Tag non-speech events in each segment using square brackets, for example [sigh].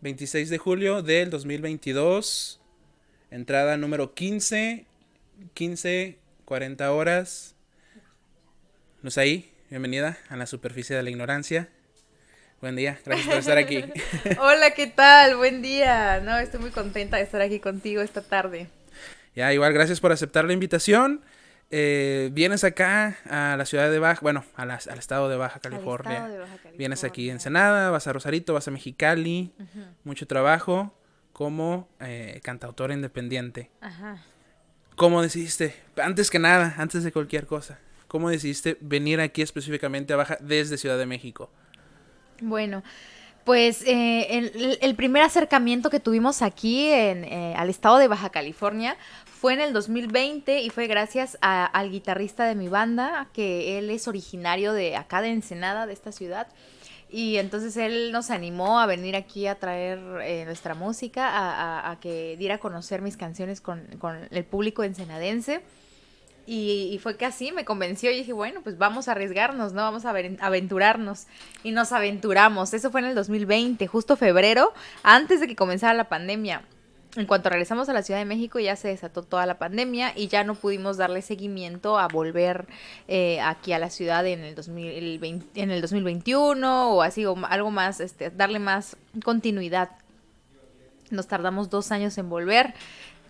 26 de julio del 2022. Entrada número 15. 15, 40 horas. Luz ahí, bienvenida a la superficie de la ignorancia. Buen día, gracias por estar aquí. [laughs] Hola, ¿qué tal? Buen día. No, estoy muy contenta de estar aquí contigo esta tarde. Ya, igual, gracias por aceptar la invitación. Eh, vienes acá a la ciudad de Baja, bueno, al estado de Baja California. Vienes aquí en Ensenada, vas a Rosarito, vas a Mexicali. Mucho trabajo como eh, cantautora independiente. Ajá. ¿Cómo decidiste? Antes que nada, antes de cualquier cosa, ¿cómo decidiste venir aquí específicamente a Baja desde Ciudad de México? Bueno, pues eh, el, primer acercamiento que tuvimos aquí en, eh, al estado de Baja California fue en el 2020 y fue gracias al guitarrista de mi banda, que él es originario de acá de Ensenada, de esta ciudad. Y entonces él nos animó a venir aquí a traer eh, nuestra música, a, a, que diera a conocer mis canciones con, con el público ensenadense. Y, fue que así me convenció y dije, bueno, pues vamos a arriesgarnos, ¿no? Vamos a aventurarnos. Y nos aventuramos. Eso fue en el 2020, justo febrero, antes de que comenzara la pandemia. En cuanto regresamos a la Ciudad de México ya se desató toda la pandemia y ya no pudimos darle seguimiento a volver eh, aquí a la ciudad en el, 2020, en el 2021 o así, o algo más, este, darle más continuidad. Nos tardamos dos años en volver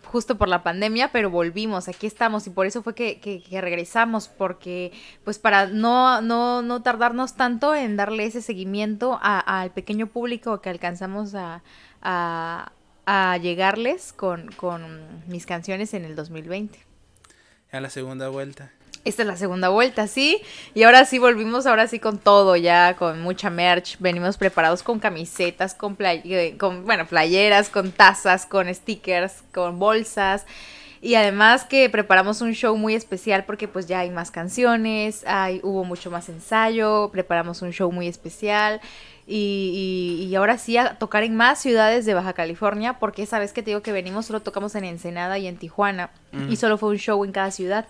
justo por la pandemia, pero volvimos, aquí estamos y por eso fue que, que, regresamos, porque pues para no, no, no tardarnos tanto en darle ese seguimiento al pequeño público que alcanzamos a, a, a llegarles con, con mis canciones en el 2020. A la segunda vuelta. Esta es la segunda vuelta, sí. Y ahora sí volvimos, ahora sí con todo, ya con mucha merch. Venimos preparados con camisetas, con, eh, con bueno, playeras, con tazas, con stickers, con bolsas. Y además que preparamos un show muy especial porque pues ya hay más canciones, hay, hubo mucho más ensayo, preparamos un show muy especial. Y, y, ahora sí a tocar en más ciudades de Baja California, porque esa vez que te digo que venimos solo tocamos en Ensenada y en Tijuana, y solo fue un show en cada ciudad.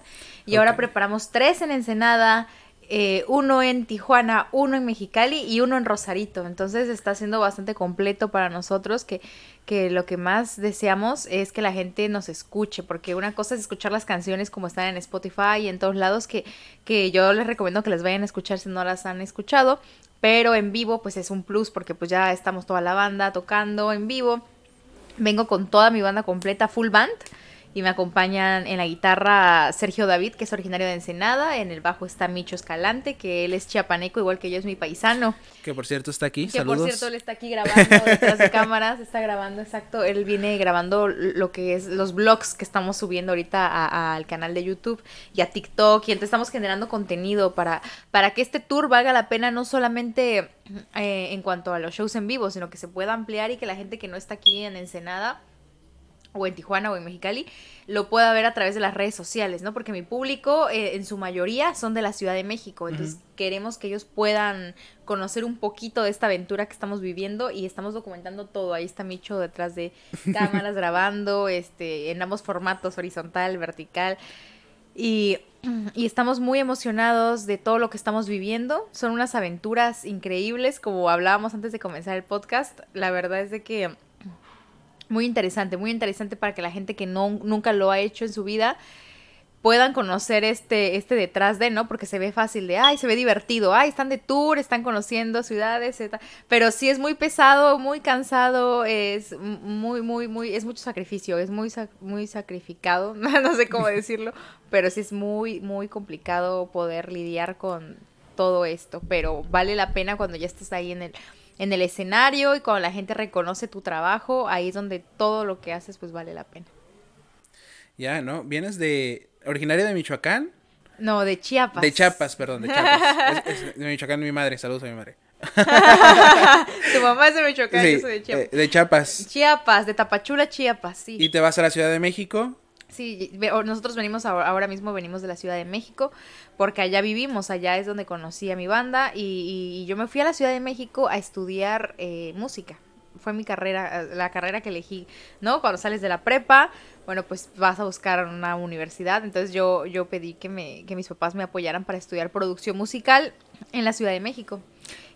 Y ahora preparamos tres en Ensenada, eh, uno en Tijuana, uno en Mexicali y uno en Rosarito. Entonces está siendo bastante completo para nosotros que, que lo que más deseamos es que la gente nos escuche, porque una cosa es escuchar las canciones como están en Spotify y en todos lados, que, que yo les recomiendo que las vayan a escuchar si no las han escuchado, pero en vivo pues es un plus porque pues ya estamos toda la banda tocando en vivo. Vengo con toda mi banda completa, full band y me acompañan en la guitarra Sergio David, que es originario de Ensenada, en el bajo está Micho Escalante, que él es chiapaneco, igual que yo es mi paisano. Que por cierto está aquí, que por cierto él está aquí grabando [laughs] detrás de cámaras, está grabando, exacto, él viene grabando lo que es los vlogs que estamos subiendo ahorita al canal de YouTube y a TikTok, y entonces estamos generando contenido para, para que este tour valga la pena no solamente eh, en cuanto a los shows en vivo, sino que se pueda ampliar y que la gente que no está aquí en Ensenada o en Tijuana o en Mexicali, lo pueda ver a través de las redes sociales, ¿no? Porque mi público eh, en su mayoría son de la Ciudad de México, entonces queremos que ellos puedan conocer un poquito de esta aventura que estamos viviendo y estamos documentando todo. Ahí está Micho detrás de [laughs] cámaras grabando, este, en ambos formatos, horizontal, vertical. Y, y, estamos muy emocionados de todo lo que estamos viviendo. Son unas aventuras increíbles, como hablábamos antes de comenzar el podcast. La verdad es de que muy interesante, muy interesante para que la gente que no, nunca lo ha hecho en su vida puedan conocer este, este detrás de, ¿no? Porque se ve fácil de, ay, se ve divertido, ay, están de tour, están conociendo ciudades, etc. pero sí es muy pesado, muy cansado, es muy, muy, muy, es mucho sacrificio, es muy, muy sacrificado, [laughs] no sé cómo decirlo, pero sí es muy, muy complicado poder lidiar con todo esto, pero vale la pena cuando ya estás ahí en el en el escenario y cuando la gente reconoce tu trabajo, ahí es donde todo lo que haces pues vale la pena. Ya, ¿no? ¿Vienes de originaria de Michoacán? No, de Chiapas. De Chiapas, perdón, de Chiapas. [laughs] es, de Michoacán mi madre, saludos a mi madre. [laughs] tu mamá es de Michoacán, yo soy de Chiapas. Eh, de Chiapas. Chiapas, de Tapachula, Chiapas, sí. ¿Y te vas a la Ciudad de México? Sí, nosotros venimos ahora mismo, venimos de la Ciudad de México, porque allá vivimos, allá es donde conocí a mi banda y, yo me fui a la Ciudad de México a estudiar eh, música. Fue mi carrera, la carrera que elegí, ¿no? Cuando sales de la prepa, bueno, pues vas a buscar una universidad. Entonces yo, yo pedí que, me, que mis papás me apoyaran para estudiar producción musical en la Ciudad de México.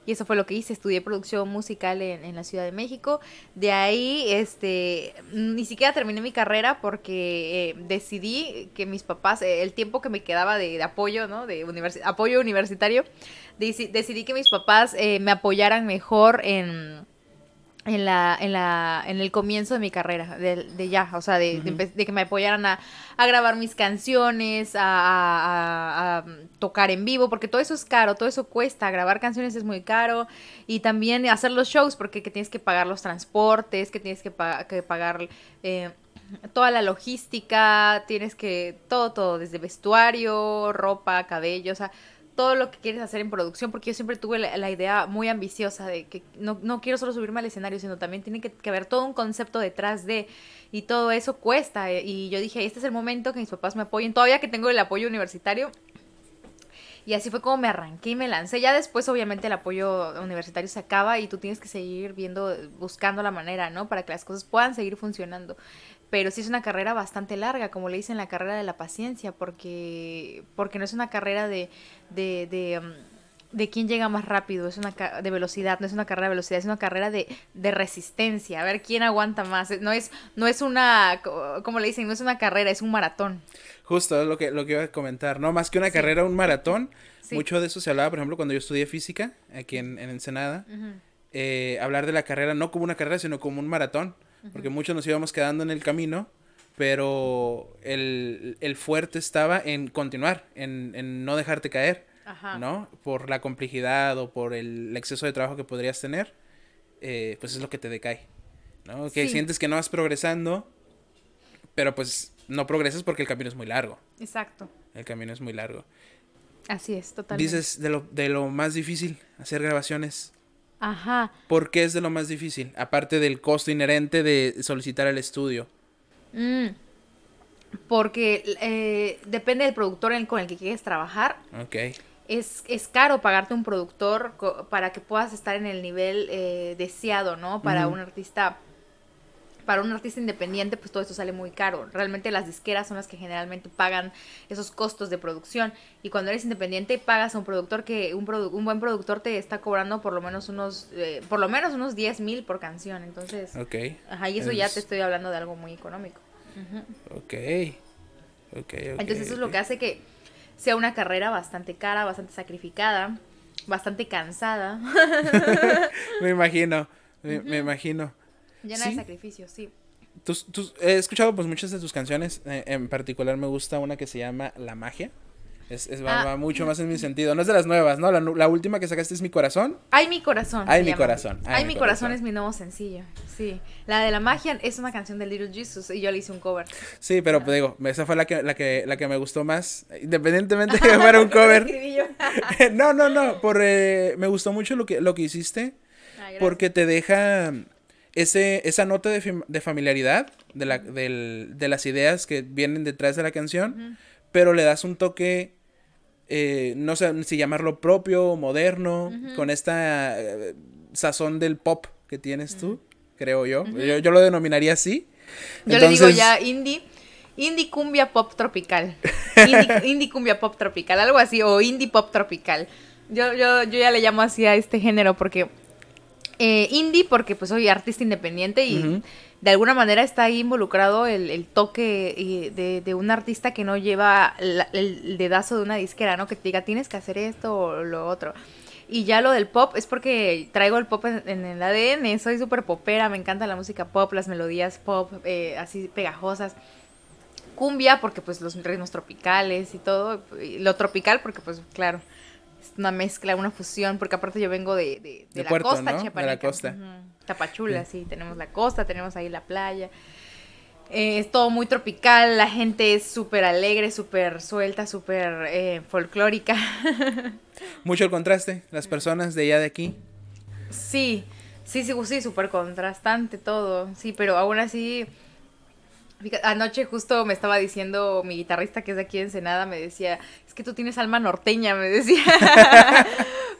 Y eso fue lo que hice, estudié producción musical en, la Ciudad de México. De ahí, este, ni siquiera terminé mi carrera porque eh, decidí que mis papás, eh, el tiempo que me quedaba de, apoyo, ¿no? De apoyo universitario, decidí que mis papás eh, me apoyaran mejor en en la, en la, en el comienzo de mi carrera, de, de ya, o sea, de, de, que me apoyaran a, a grabar mis canciones, a, a, tocar en vivo, porque todo eso es caro, todo eso cuesta, grabar canciones es muy caro, y también hacer los shows, porque que tienes que pagar los transportes, que tienes que, que pagar eh, toda la logística, tienes que, todo, todo, desde vestuario, ropa, cabello, o sea, todo lo que quieres hacer en producción, porque yo siempre tuve la, idea muy ambiciosa de que no, no, quiero solo subirme al escenario, sino también tiene que, haber todo un concepto detrás de, y todo eso cuesta. Eh, y yo dije, este es el momento que mis papás me apoyen, todavía que tengo el apoyo universitario. Y así fue como me arranqué y me lancé. Ya después, obviamente, el apoyo universitario se acaba y tú tienes que seguir viendo, buscando la manera, ¿no? Para que las cosas puedan seguir funcionando pero sí es una carrera bastante larga, como le dicen la carrera de la paciencia, porque, porque no es una carrera de, de, de, um, de quién llega más rápido, es una de velocidad, no es una carrera de velocidad, es una carrera de, de resistencia, a ver quién aguanta más, no es, no es una, como le dicen, no es una carrera, es un maratón. Justo, es lo que, lo que iba a comentar, ¿no? Más que una carrera, un maratón, mucho de eso se hablaba, por ejemplo, cuando yo estudié física, aquí en, en Ensenada, eh, hablar de la carrera no como una carrera, sino como un maratón porque muchos nos íbamos quedando en el camino, pero el, fuerte estaba en continuar, en, no dejarte caer, ¿no? Por la complejidad o por el exceso de trabajo que podrías tener, eh, pues es lo que te decae, ¿no? Que sientes que no vas progresando, pero pues no progresas porque el camino es muy largo. Exacto. El camino es muy largo. Así es, totalmente. Dices de lo, de lo más difícil, hacer grabaciones. Ajá. ¿Por qué es de lo más difícil? Aparte del costo inherente de solicitar el estudio. Mm. porque eh, depende del productor con el que quieres trabajar. Ok. Es, es, caro pagarte un productor para que puedas estar en el nivel eh, deseado, ¿no? Para un artista para un artista independiente, pues todo esto sale muy caro. Realmente las disqueras son las que generalmente pagan esos costos de producción. Y cuando eres independiente, pagas a un productor que un, un buen productor te está cobrando por lo menos unos, eh, por lo menos unos 10 mil por canción. Entonces, ok. Ajá, y eso ya te estoy hablando de algo muy económico. Ok. Ok, Entonces eso es lo que hace que sea una carrera bastante cara, bastante sacrificada, bastante cansada. [laughs] me imagino, me imagino. Llena de sacrificios, sí. he escuchado pues muchas de tus canciones, eh, en particular me gusta una que se llama La Magia. Es, ah, va, mucho más en mi sentido. No es de las nuevas, ¿no? La, última que sacaste es Mi Corazón. Ay, Mi Corazón. Ay, Mi Corazón. Ay, mi, corazón. es mi nuevo sencillo. Sí. La de La Magia es una canción de Little Jesus y yo le hice un cover. Sí, pero pues, digo, esa fue la que, la que, la que me gustó más. Independientemente [laughs] de que fuera un cover. [laughs] no, no, no. Por, eh, me gustó mucho lo que, lo que hiciste. porque te deja ese, esa nota de, familiaridad de, la, de las ideas que vienen detrás de la canción, pero le das un toque, eh, no sé si llamarlo propio o moderno, con esta eh, sazón del pop que tienes tú, creo yo. yo. lo denominaría así. Yo le digo ya indie. Indie cumbia pop tropical. [laughs] Indie, cumbia pop tropical, algo así, o indie pop tropical. Yo, yo, yo ya le llamo así a este género porque eh, indie porque pues soy artista independiente y de alguna manera está ahí involucrado el, toque de, un artista que no lleva el dedazo de una disquera, ¿no? Que te diga tienes que hacer esto o lo otro. Y ya lo del pop es porque traigo el pop en, el ADN, soy súper popera, me encanta la música pop, las melodías pop, eh, así pegajosas. Cumbia porque pues los ritmos tropicales y todo, lo tropical porque pues claro, una mezcla, una fusión, porque aparte yo vengo de, de, la costa ¿no? De la costa. Tapachula, sí. tenemos la costa, tenemos ahí la playa. Eh, es todo muy tropical, la gente es súper alegre, súper suelta, súper eh, folclórica. [laughs] Mucho el contraste, las personas de allá de aquí. Sí, sí, sí, sí, súper contrastante todo, sí, pero aún así Anoche justo me estaba diciendo mi guitarrista que es de aquí en Ensenada, me decía, es que tú tienes alma norteña, me decía. [laughs]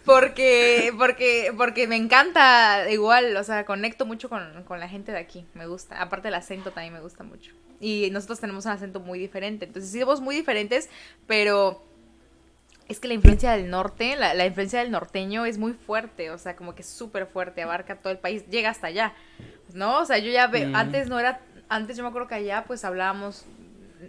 porque, porque, porque me encanta igual, o sea, conecto mucho con, con, la gente de aquí, me gusta. Aparte el acento también me gusta mucho. Y nosotros tenemos un acento muy diferente, entonces sí somos muy diferentes, pero es que la influencia del norte, la, la influencia del norteño es muy fuerte, o sea, como que es súper fuerte, abarca todo el país, llega hasta allá, ¿no? O sea, yo ya veo, mm. antes no era, antes yo me acuerdo que allá pues hablábamos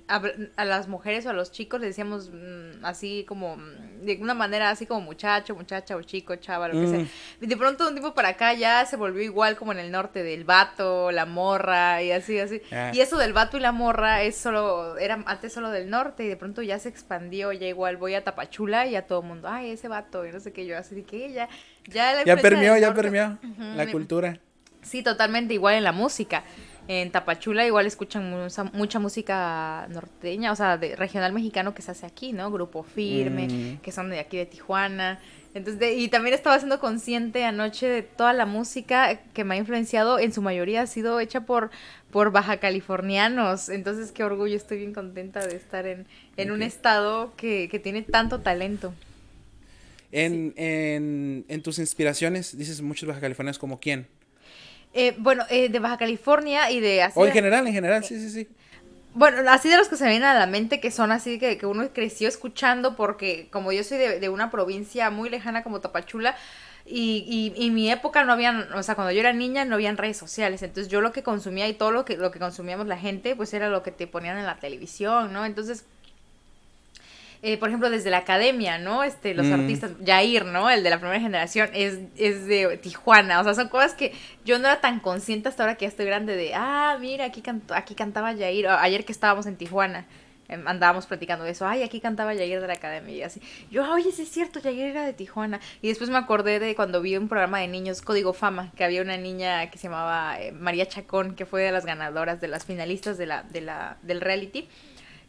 a, las mujeres o a los chicos le decíamos mm, así como, mm, de una manera así como muchacho, muchacha o chico, chava, lo que sea. Y de pronto un tiempo para acá ya se volvió igual como en el norte del vato, la morra y así, así. Ah. Y eso del vato y la morra es solo, era antes solo del norte y de pronto ya se expandió, ya igual voy a Tapachula y a todo el mundo, ay, ese vato y no sé qué, yo así de que ya, ya Ya permeó, ya permeó la cultura. Sí, totalmente igual en la música. En Tapachula igual escuchan mucha, música norteña, o sea, de regional mexicano que se hace aquí, ¿no? Grupo Firme, mm. que son de aquí de Tijuana. Entonces, y también estaba siendo consciente anoche de toda la música que me ha influenciado, en su mayoría ha sido hecha por, por baja californianos. Entonces, qué orgullo, estoy bien contenta de estar en, en un estado que, que, tiene tanto talento. En, en, en tus inspiraciones, dices muchos baja californianos, ¿como quién? Eh, bueno, eh, de Baja California y de... Así o en general, en general, sí, sí, sí. Bueno, así de los que se me vienen a la mente, que son así que, que uno creció escuchando, porque como yo soy de, una provincia muy lejana como Tapachula, y, y, mi época no habían, o sea, cuando yo era niña no habían redes sociales, entonces yo lo que consumía y todo lo que, lo que consumíamos la gente, pues era lo que te ponían en la televisión, ¿no? Entonces eh, por ejemplo, desde la academia, ¿no? Este, los mm. artistas, Jair, ¿no? El de la primera generación, es, es de Tijuana. O sea, son cosas que yo no era tan consciente hasta ahora que ya estoy grande de, ah, mira, aquí, cantó, aquí cantaba Jair. Ayer que estábamos en Tijuana em, andábamos platicando de eso, ay, aquí cantaba Jair de la academia y así. Yo, oye, sí es cierto, Jair era de Tijuana. Y después me acordé de cuando vi un programa de niños, Código Fama, que había una niña que se llamaba eh, María Chacón, que fue de las ganadoras, de las finalistas de la, de la, del reality.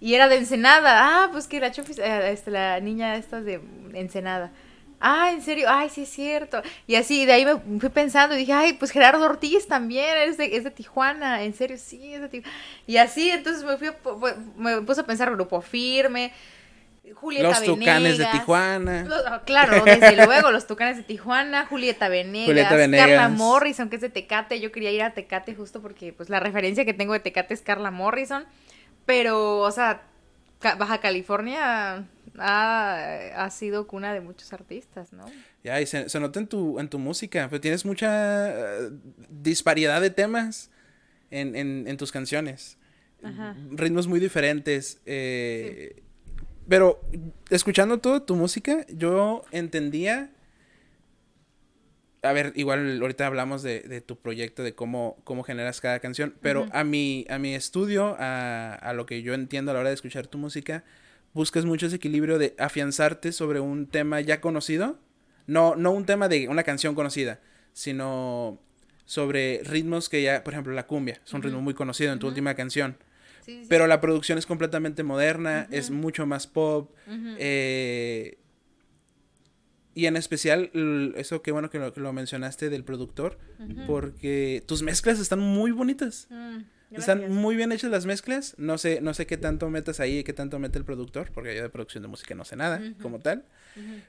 Y era de Ensenada. Ah, pues que la chofis, eh, este, la niña esta de Ensenada. Ah, en serio, ay, sí es cierto. Y así, de ahí me fui pensando y dije, ay, pues Gerardo Ortiz también, es de, es de Tijuana, en serio, sí, es de Tijuana. Y así, entonces me fui, me puse a pensar Grupo Firme, Julieta Los Tucanes de Tijuana. Ah, claro, desde luego, los Tucanes de Tijuana, Julieta Venegas, Julieta Venegas, Carla Morrison, que es de Tecate. Yo quería ir a Tecate justo porque, pues, la referencia que tengo de Tecate es Carla Morrison. Pero, o sea, Baja California ha, sido cuna de muchos artistas, ¿no? Ya, y se, nota en tu, en tu música, pero tienes mucha eh, disparidad de temas en, en, tus canciones. Ritmos muy diferentes. Eh, pero escuchando toda tu música, yo entendía a ver, igual ahorita hablamos de, tu proyecto, de cómo, cómo generas cada canción, pero a, mi, a mi estudio, a, lo que yo entiendo a la hora de escuchar tu música, buscas mucho ese equilibrio de afianzarte sobre un tema ya conocido, no, no un tema de una canción conocida, sino sobre ritmos que ya, por ejemplo, la cumbia, es un ritmo muy conocido en tu última canción. Pero la producción es completamente moderna, es mucho más pop. eh, y en especial, eso qué bueno que lo, mencionaste del productor, porque tus mezclas están muy bonitas. Mm, están muy bien hechas las mezclas. No sé, no sé qué tanto metas ahí y qué tanto mete el productor, porque yo de producción de música no sé nada como tal.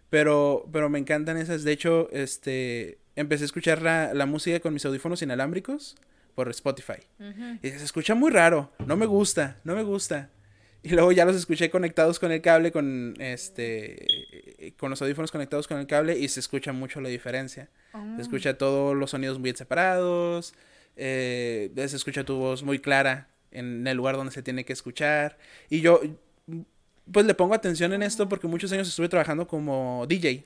Pero, pero me encantan esas. De hecho, este empecé a escuchar la, la música con mis audífonos inalámbricos por Spotify. Y se escucha muy raro. No me gusta, no me gusta. Y luego ya los escuché conectados con el cable, con este con los audífonos conectados con el cable y se escucha mucho la diferencia. Se ah. escucha todos los sonidos muy separados, eh, se escucha tu voz muy clara en el lugar donde se tiene que escuchar. Y yo, pues le pongo atención en esto porque muchos años estuve trabajando como DJ.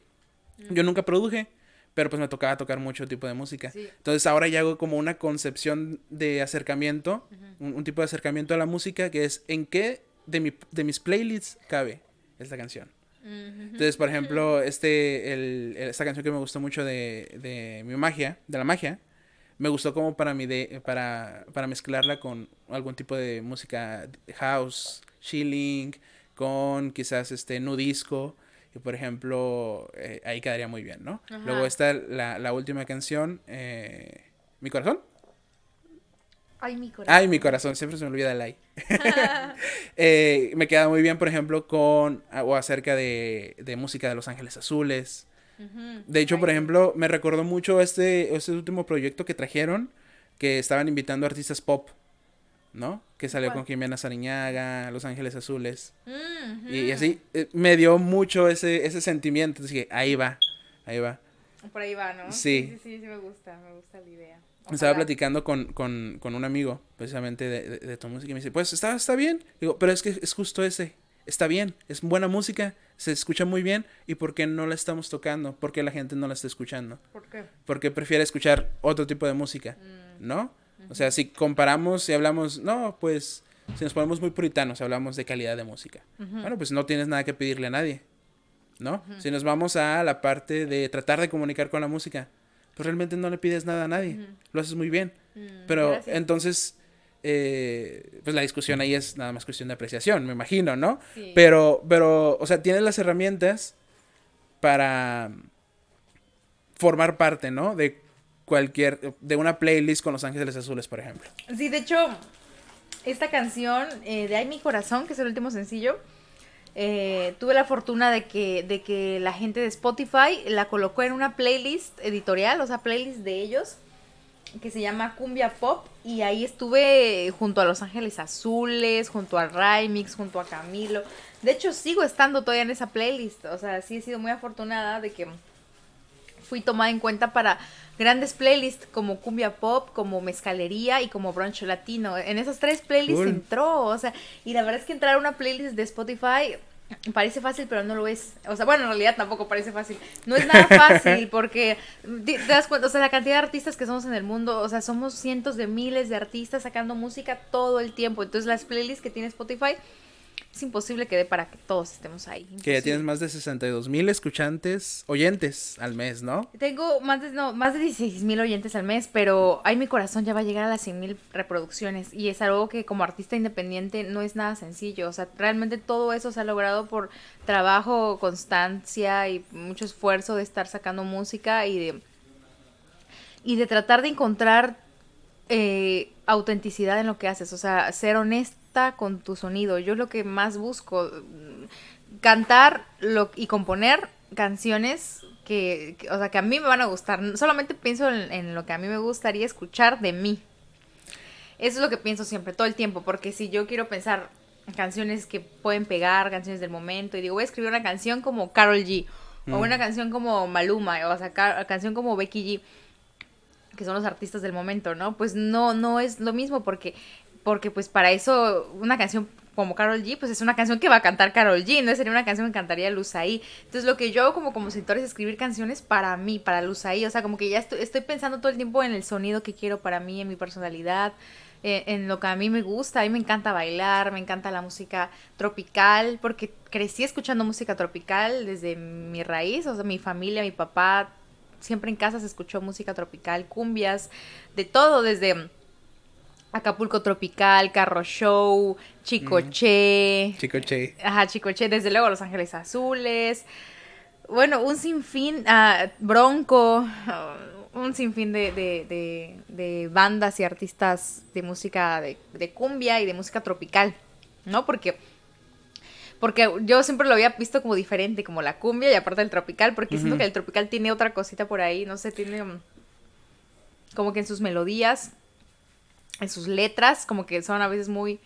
Mm. Yo nunca produje, pero pues me tocaba tocar mucho tipo de música. Entonces ahora ya hago como una concepción de acercamiento, un, tipo de acercamiento a la música que es en qué de, mi, de mis playlists cabe esta canción. Entonces, por ejemplo, este, el, esta canción que me gustó mucho de, de mi magia, de la magia, me gustó como para mi de, para, para mezclarla con algún tipo de música house, chilling, con quizás este nudisco. Y por ejemplo, eh, ahí quedaría muy bien, ¿no? Luego está la, la última canción, eh, Mi corazón. Ay, mi corazón. Ay, mi corazón, siempre se me olvida el ay. [laughs] Eh, me queda muy bien, por ejemplo, con o acerca de, de música de Los Ángeles Azules. De hecho, por ejemplo, me recordó mucho este, este último proyecto que trajeron, que estaban invitando artistas pop ¿no? Que salió con Jimena Sariñaga, Los Ángeles Azules. y, así eh, me dio mucho ese, ese sentimiento. Dije, ahí va, ahí va. Por ahí va, ¿no? Sí. Sí, sí, sí, me gusta, me gusta la idea. Estaba platicando con, con, con, un amigo, precisamente de, de, tu música, y me dice, pues está, está bien. Digo, pero es que es justo ese. Está bien, es buena música, se escucha muy bien, ¿y por qué no la estamos tocando? ¿Por qué la gente no la está escuchando? ¿Por qué? Porque prefiere escuchar otro tipo de música, mm. ¿no? O sea, si comparamos y hablamos, no, pues, si nos ponemos muy puritanos, hablamos de calidad de música. Bueno, pues no tienes nada que pedirle a nadie, ¿no? Si nos vamos a la parte de tratar de comunicar con la música, pues realmente no le pides nada a nadie, lo haces muy bien. Mm, Pero entonces, eh, pues la discusión ahí es nada más cuestión de apreciación, me imagino, ¿no? Pero, pero, o sea, tienes las herramientas para formar parte, ¿no? De cualquier, de una playlist con Los Ángeles Azules, por ejemplo. Sí, de hecho, esta canción eh, de Ay Mi Corazón, que es el último sencillo, eh, tuve la fortuna de que, de que la gente de Spotify la colocó en una playlist editorial, o sea, playlist de ellos, que se llama Cumbia Pop, y ahí estuve junto a Los Ángeles Azules, junto a Rymix, junto a Camilo. De hecho, sigo estando todavía en esa playlist, o sea, sí he sido muy afortunada de que fui tomada en cuenta para grandes playlists como Cumbia Pop, como Mezcalería y como Brunch Latino. En esas tres playlists entró, o sea, y la verdad es que entrar a una playlist de Spotify parece fácil, pero no lo es. O sea, bueno, en realidad tampoco parece fácil. No es nada fácil [laughs] porque te das cuenta, o sea, la cantidad de artistas que somos en el mundo, o sea, somos cientos de miles de artistas sacando música todo el tiempo. Entonces, las playlists que tiene Spotify es imposible que dé para que todos estemos ahí. Que ya tienes más de 62 mil escuchantes, oyentes al mes, ¿no? Tengo más de, no, más de 16 mil oyentes al mes, pero ahí mi corazón ya va a llegar a las 100 mil reproducciones y es algo que como artista independiente no es nada sencillo. O sea, realmente todo eso se ha logrado por trabajo, constancia y mucho esfuerzo de estar sacando música y de, y de tratar de encontrar eh, autenticidad en lo que haces, o sea, ser honesto con tu sonido. Yo lo que más busco, cantar lo, y componer canciones que, o sea, que a mí me van a gustar. Solamente pienso en, lo que a mí me gustaría escuchar de mí. Eso es lo que pienso siempre, todo el tiempo, porque si yo quiero pensar canciones que pueden pegar, canciones del momento, y digo, voy a escribir una canción como Carol G, o mm. una canción como Maluma, o sea, canción como Becky G, que son los artistas del momento, ¿no? Pues no, no es lo mismo porque porque pues para eso una canción como Carol G, pues es una canción que va a cantar Carol G, no sería una canción que cantaría Luz ahí. Entonces lo que yo hago como compositor es escribir canciones para mí, para Luz ahí, o sea, como que ya estoy, estoy pensando todo el tiempo en el sonido que quiero para mí, en mi personalidad, eh, en lo que a mí me gusta, a mí me encanta bailar, me encanta la música tropical, porque crecí escuchando música tropical desde mi raíz, o sea, mi familia, mi papá, siempre en casa se escuchó música tropical, cumbias, de todo, desde Acapulco Tropical, Carro Show, Chicoche. Chicoche. Ajá, Chicoche, desde luego Los Ángeles Azules. Bueno, un sinfín, uh, Bronco, un sinfín de, de, de, bandas y artistas de música de, cumbia y de música tropical, ¿no? Porque, porque yo siempre lo había visto como diferente, como la cumbia y aparte del tropical, porque siento que el tropical tiene otra cosita por ahí, no sé, tiene como que en sus melodías en sus letras, como que son a veces muy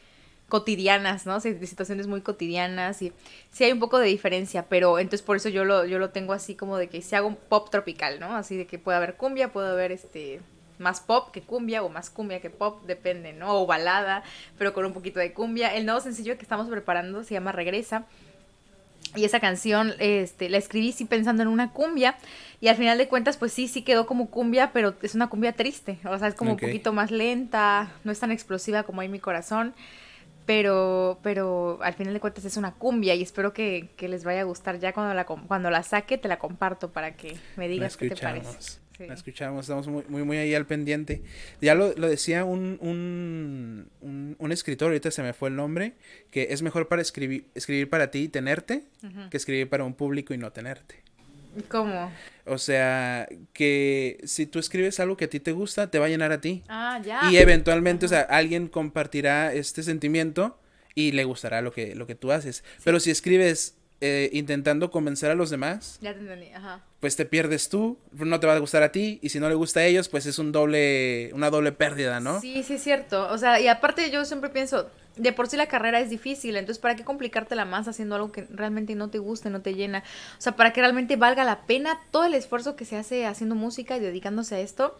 cotidianas, ¿no? De situaciones muy cotidianas y sí hay un poco de diferencia, pero entonces por eso yo lo, yo lo tengo así como de que si hago un pop tropical, ¿no? Así de que puede haber cumbia, puede haber este más pop que cumbia o más cumbia que pop, depende, ¿no? O balada, pero con un poquito de cumbia. El nuevo sencillo que estamos preparando se llama Regresa y esa canción este, la escribí sí pensando en una cumbia. Y al final de cuentas, pues sí, sí quedó como cumbia, pero es una cumbia triste. O sea, es como un poquito más lenta, no es tan explosiva como hay mi corazón. Pero, pero al final de cuentas es una cumbia y espero que, les vaya a gustar. Ya cuando la, cuando la saque, te la comparto para que me digas qué te parece. La escuchamos, estamos muy, muy, muy ahí al pendiente. Ya lo, lo decía un, un, un, escritor, ahorita se me fue el nombre, que es mejor para escribir, escribir para ti y tenerte que escribir para un público y no tenerte. ¿Cómo? O sea, que si tú escribes algo que a ti te gusta, te va a llenar a ti. Ah, ya. Y eventualmente, o sea, alguien compartirá este sentimiento y le gustará lo que, lo que tú haces. Pero si escribes eh, intentando convencer a los demás. Ya te entendí, ajá. Pues te pierdes tú, no te va a gustar a ti, y si no le gusta a ellos, pues es un doble, una doble pérdida, ¿no? Sí, sí, es cierto. O sea, y aparte yo siempre pienso, de por sí la carrera es difícil, entonces ¿para qué complicártela más haciendo algo que realmente no te guste, no te llena? O sea, para que realmente valga la pena todo el esfuerzo que se hace haciendo música y dedicándose a esto,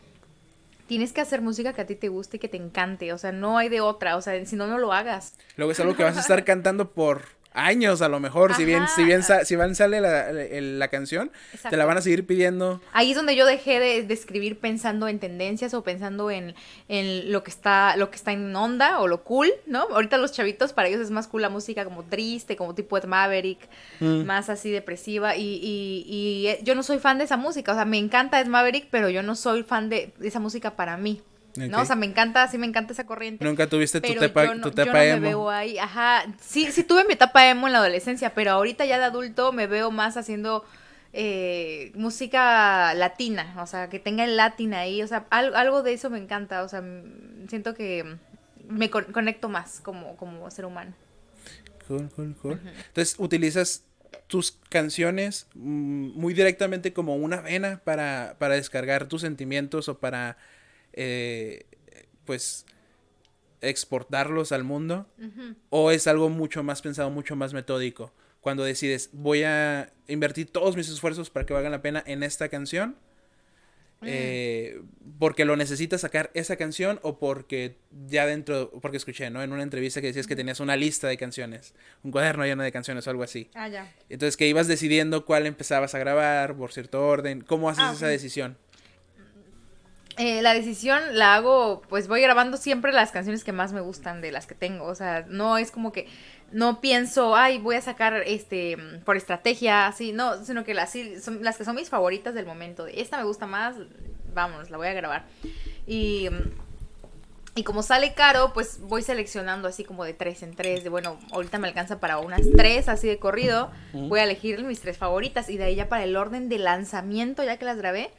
tienes que hacer música que a ti te guste y que te encante, o sea, no hay de otra, o sea, si no, no lo hagas. Luego es algo que vas a estar [laughs] cantando por años a lo mejor, si bien, si bien si van sale la, la, canción, te la van a seguir pidiendo. Ahí es donde yo dejé de, escribir pensando en tendencias o pensando en, en, lo que está, lo que está en onda o lo cool, ¿no? Ahorita los chavitos, para ellos es más cool la música como triste, como tipo Ed Maverick, mm. más así depresiva, y, y, y, eh, yo no soy fan de esa música, o sea, me encanta Ed Maverick, pero yo no soy fan de esa música para mí. ¿No? O sea, me encanta, sí me encanta esa corriente. Nunca tuviste tu, tepa, yo no, tu yo no me veo ahí, ajá. Sí, sí tuve mi etapa emo en la adolescencia, pero ahorita ya de adulto me veo más haciendo eh, música latina, o sea, que tenga el latín ahí, o sea, algo, de eso me encanta, o sea, siento que me conecto más como, como ser humano. Cool, cool, cool. Entonces, utilizas tus canciones mm, muy directamente como una vena para, para descargar tus sentimientos o para eh, pues exportarlos al mundo o es algo mucho más pensado, mucho más metódico. Cuando decides, voy a invertir todos mis esfuerzos para que valgan la pena en esta canción, mm. eh, porque lo necesitas sacar esa canción o porque ya dentro, porque escuché, ¿no? En una entrevista que decías que tenías una lista de canciones, un cuaderno lleno de canciones o algo así. Ah, ya. Entonces que ibas decidiendo cuál empezabas a grabar por cierto orden, ¿cómo haces ah, esa decisión? Eh, la decisión la hago, pues voy grabando siempre las canciones que más me gustan de las que tengo. O sea, no es como que no pienso, ay, voy a sacar este por estrategia, así, no, sino que las, son, las que son mis favoritas del momento. Esta me gusta más, vámonos, la voy a grabar. Y, y como sale caro, pues voy seleccionando así como de tres en tres. De bueno, ahorita me alcanza para unas tres así de corrido. Voy a elegir mis tres favoritas y de ahí ya para el orden de lanzamiento, ya que las grabé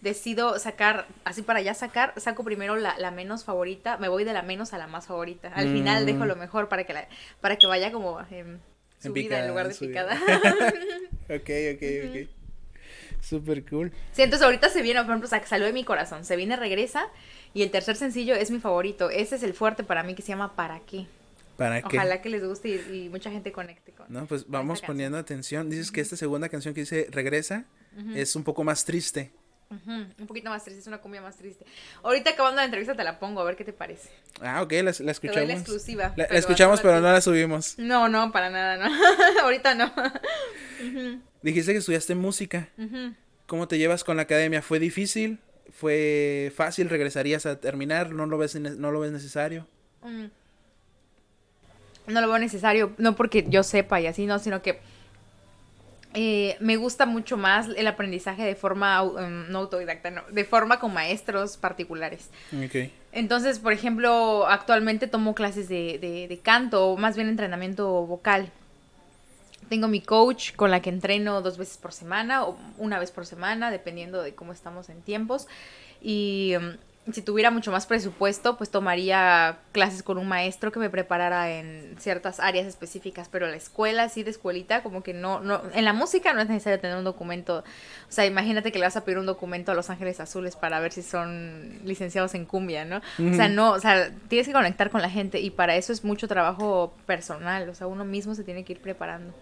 decido sacar, así para ya sacar, saco primero la, la, menos favorita, me voy de la menos a la más favorita. Al final dejo mm. lo mejor para que la, para que vaya como eh, subida en, lugar de picada. [laughs] [laughs] ok, ok, ok. Super cool. Sí, entonces ahorita se viene, por ejemplo, salió de mi corazón, se viene, regresa, y el tercer sencillo es mi favorito. Ese es el fuerte para mí que se llama ¿Para qué? ¿Para qué? Ojalá que les guste y, mucha gente conecte con. No, pues vamos poniendo atención. Dices que esta segunda canción que dice Regresa es un poco más triste. Un poquito más triste, es una cumbia más triste. Ahorita acabando la entrevista te la pongo, a ver qué te parece. Ah, ok, la, escuchamos. la exclusiva. La, escuchamos, pero no la subimos. No, no, para nada, no. [laughs] Ahorita no. Dijiste que estudiaste música. ¿Cómo te llevas con la academia? ¿Fue difícil? ¿Fue fácil? ¿Regresarías a terminar? ¿No lo ves, no lo ves necesario? Mm. No lo veo necesario, no porque yo sepa y así, no, sino que eh, me gusta mucho más el aprendizaje de forma, um, no autodidacta, no, de forma con maestros particulares. Entonces, por ejemplo, actualmente tomo clases de, de, de canto, o más bien entrenamiento vocal. Tengo mi coach con la que entreno dos veces por semana o una vez por semana, dependiendo de cómo estamos en tiempos. Y um, si tuviera mucho más presupuesto, pues tomaría clases con un maestro que me preparara en ciertas áreas específicas, pero la escuela, así de escuelita, como que no, no, en la música no es necesario tener un documento, o sea, imagínate que le vas a pedir un documento a Los Ángeles Azules para ver si son licenciados en cumbia, ¿no? O sea, no, o sea, tienes que conectar con la gente y para eso es mucho trabajo personal, o sea, uno mismo se tiene que ir preparando.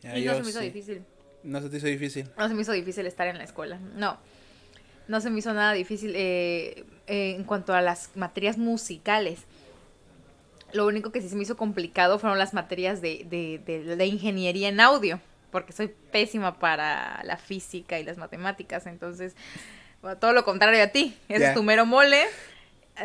y no se me hizo difícil. No se te hizo difícil. No se me hizo difícil estar en la escuela, no no se me hizo nada difícil eh, eh, en cuanto a las materias musicales. Lo único que sí se me hizo complicado fueron las materias de, de, de, ingeniería en audio, porque soy pésima para la física y las matemáticas, entonces, todo lo contrario a ti, ese es tu mero mole.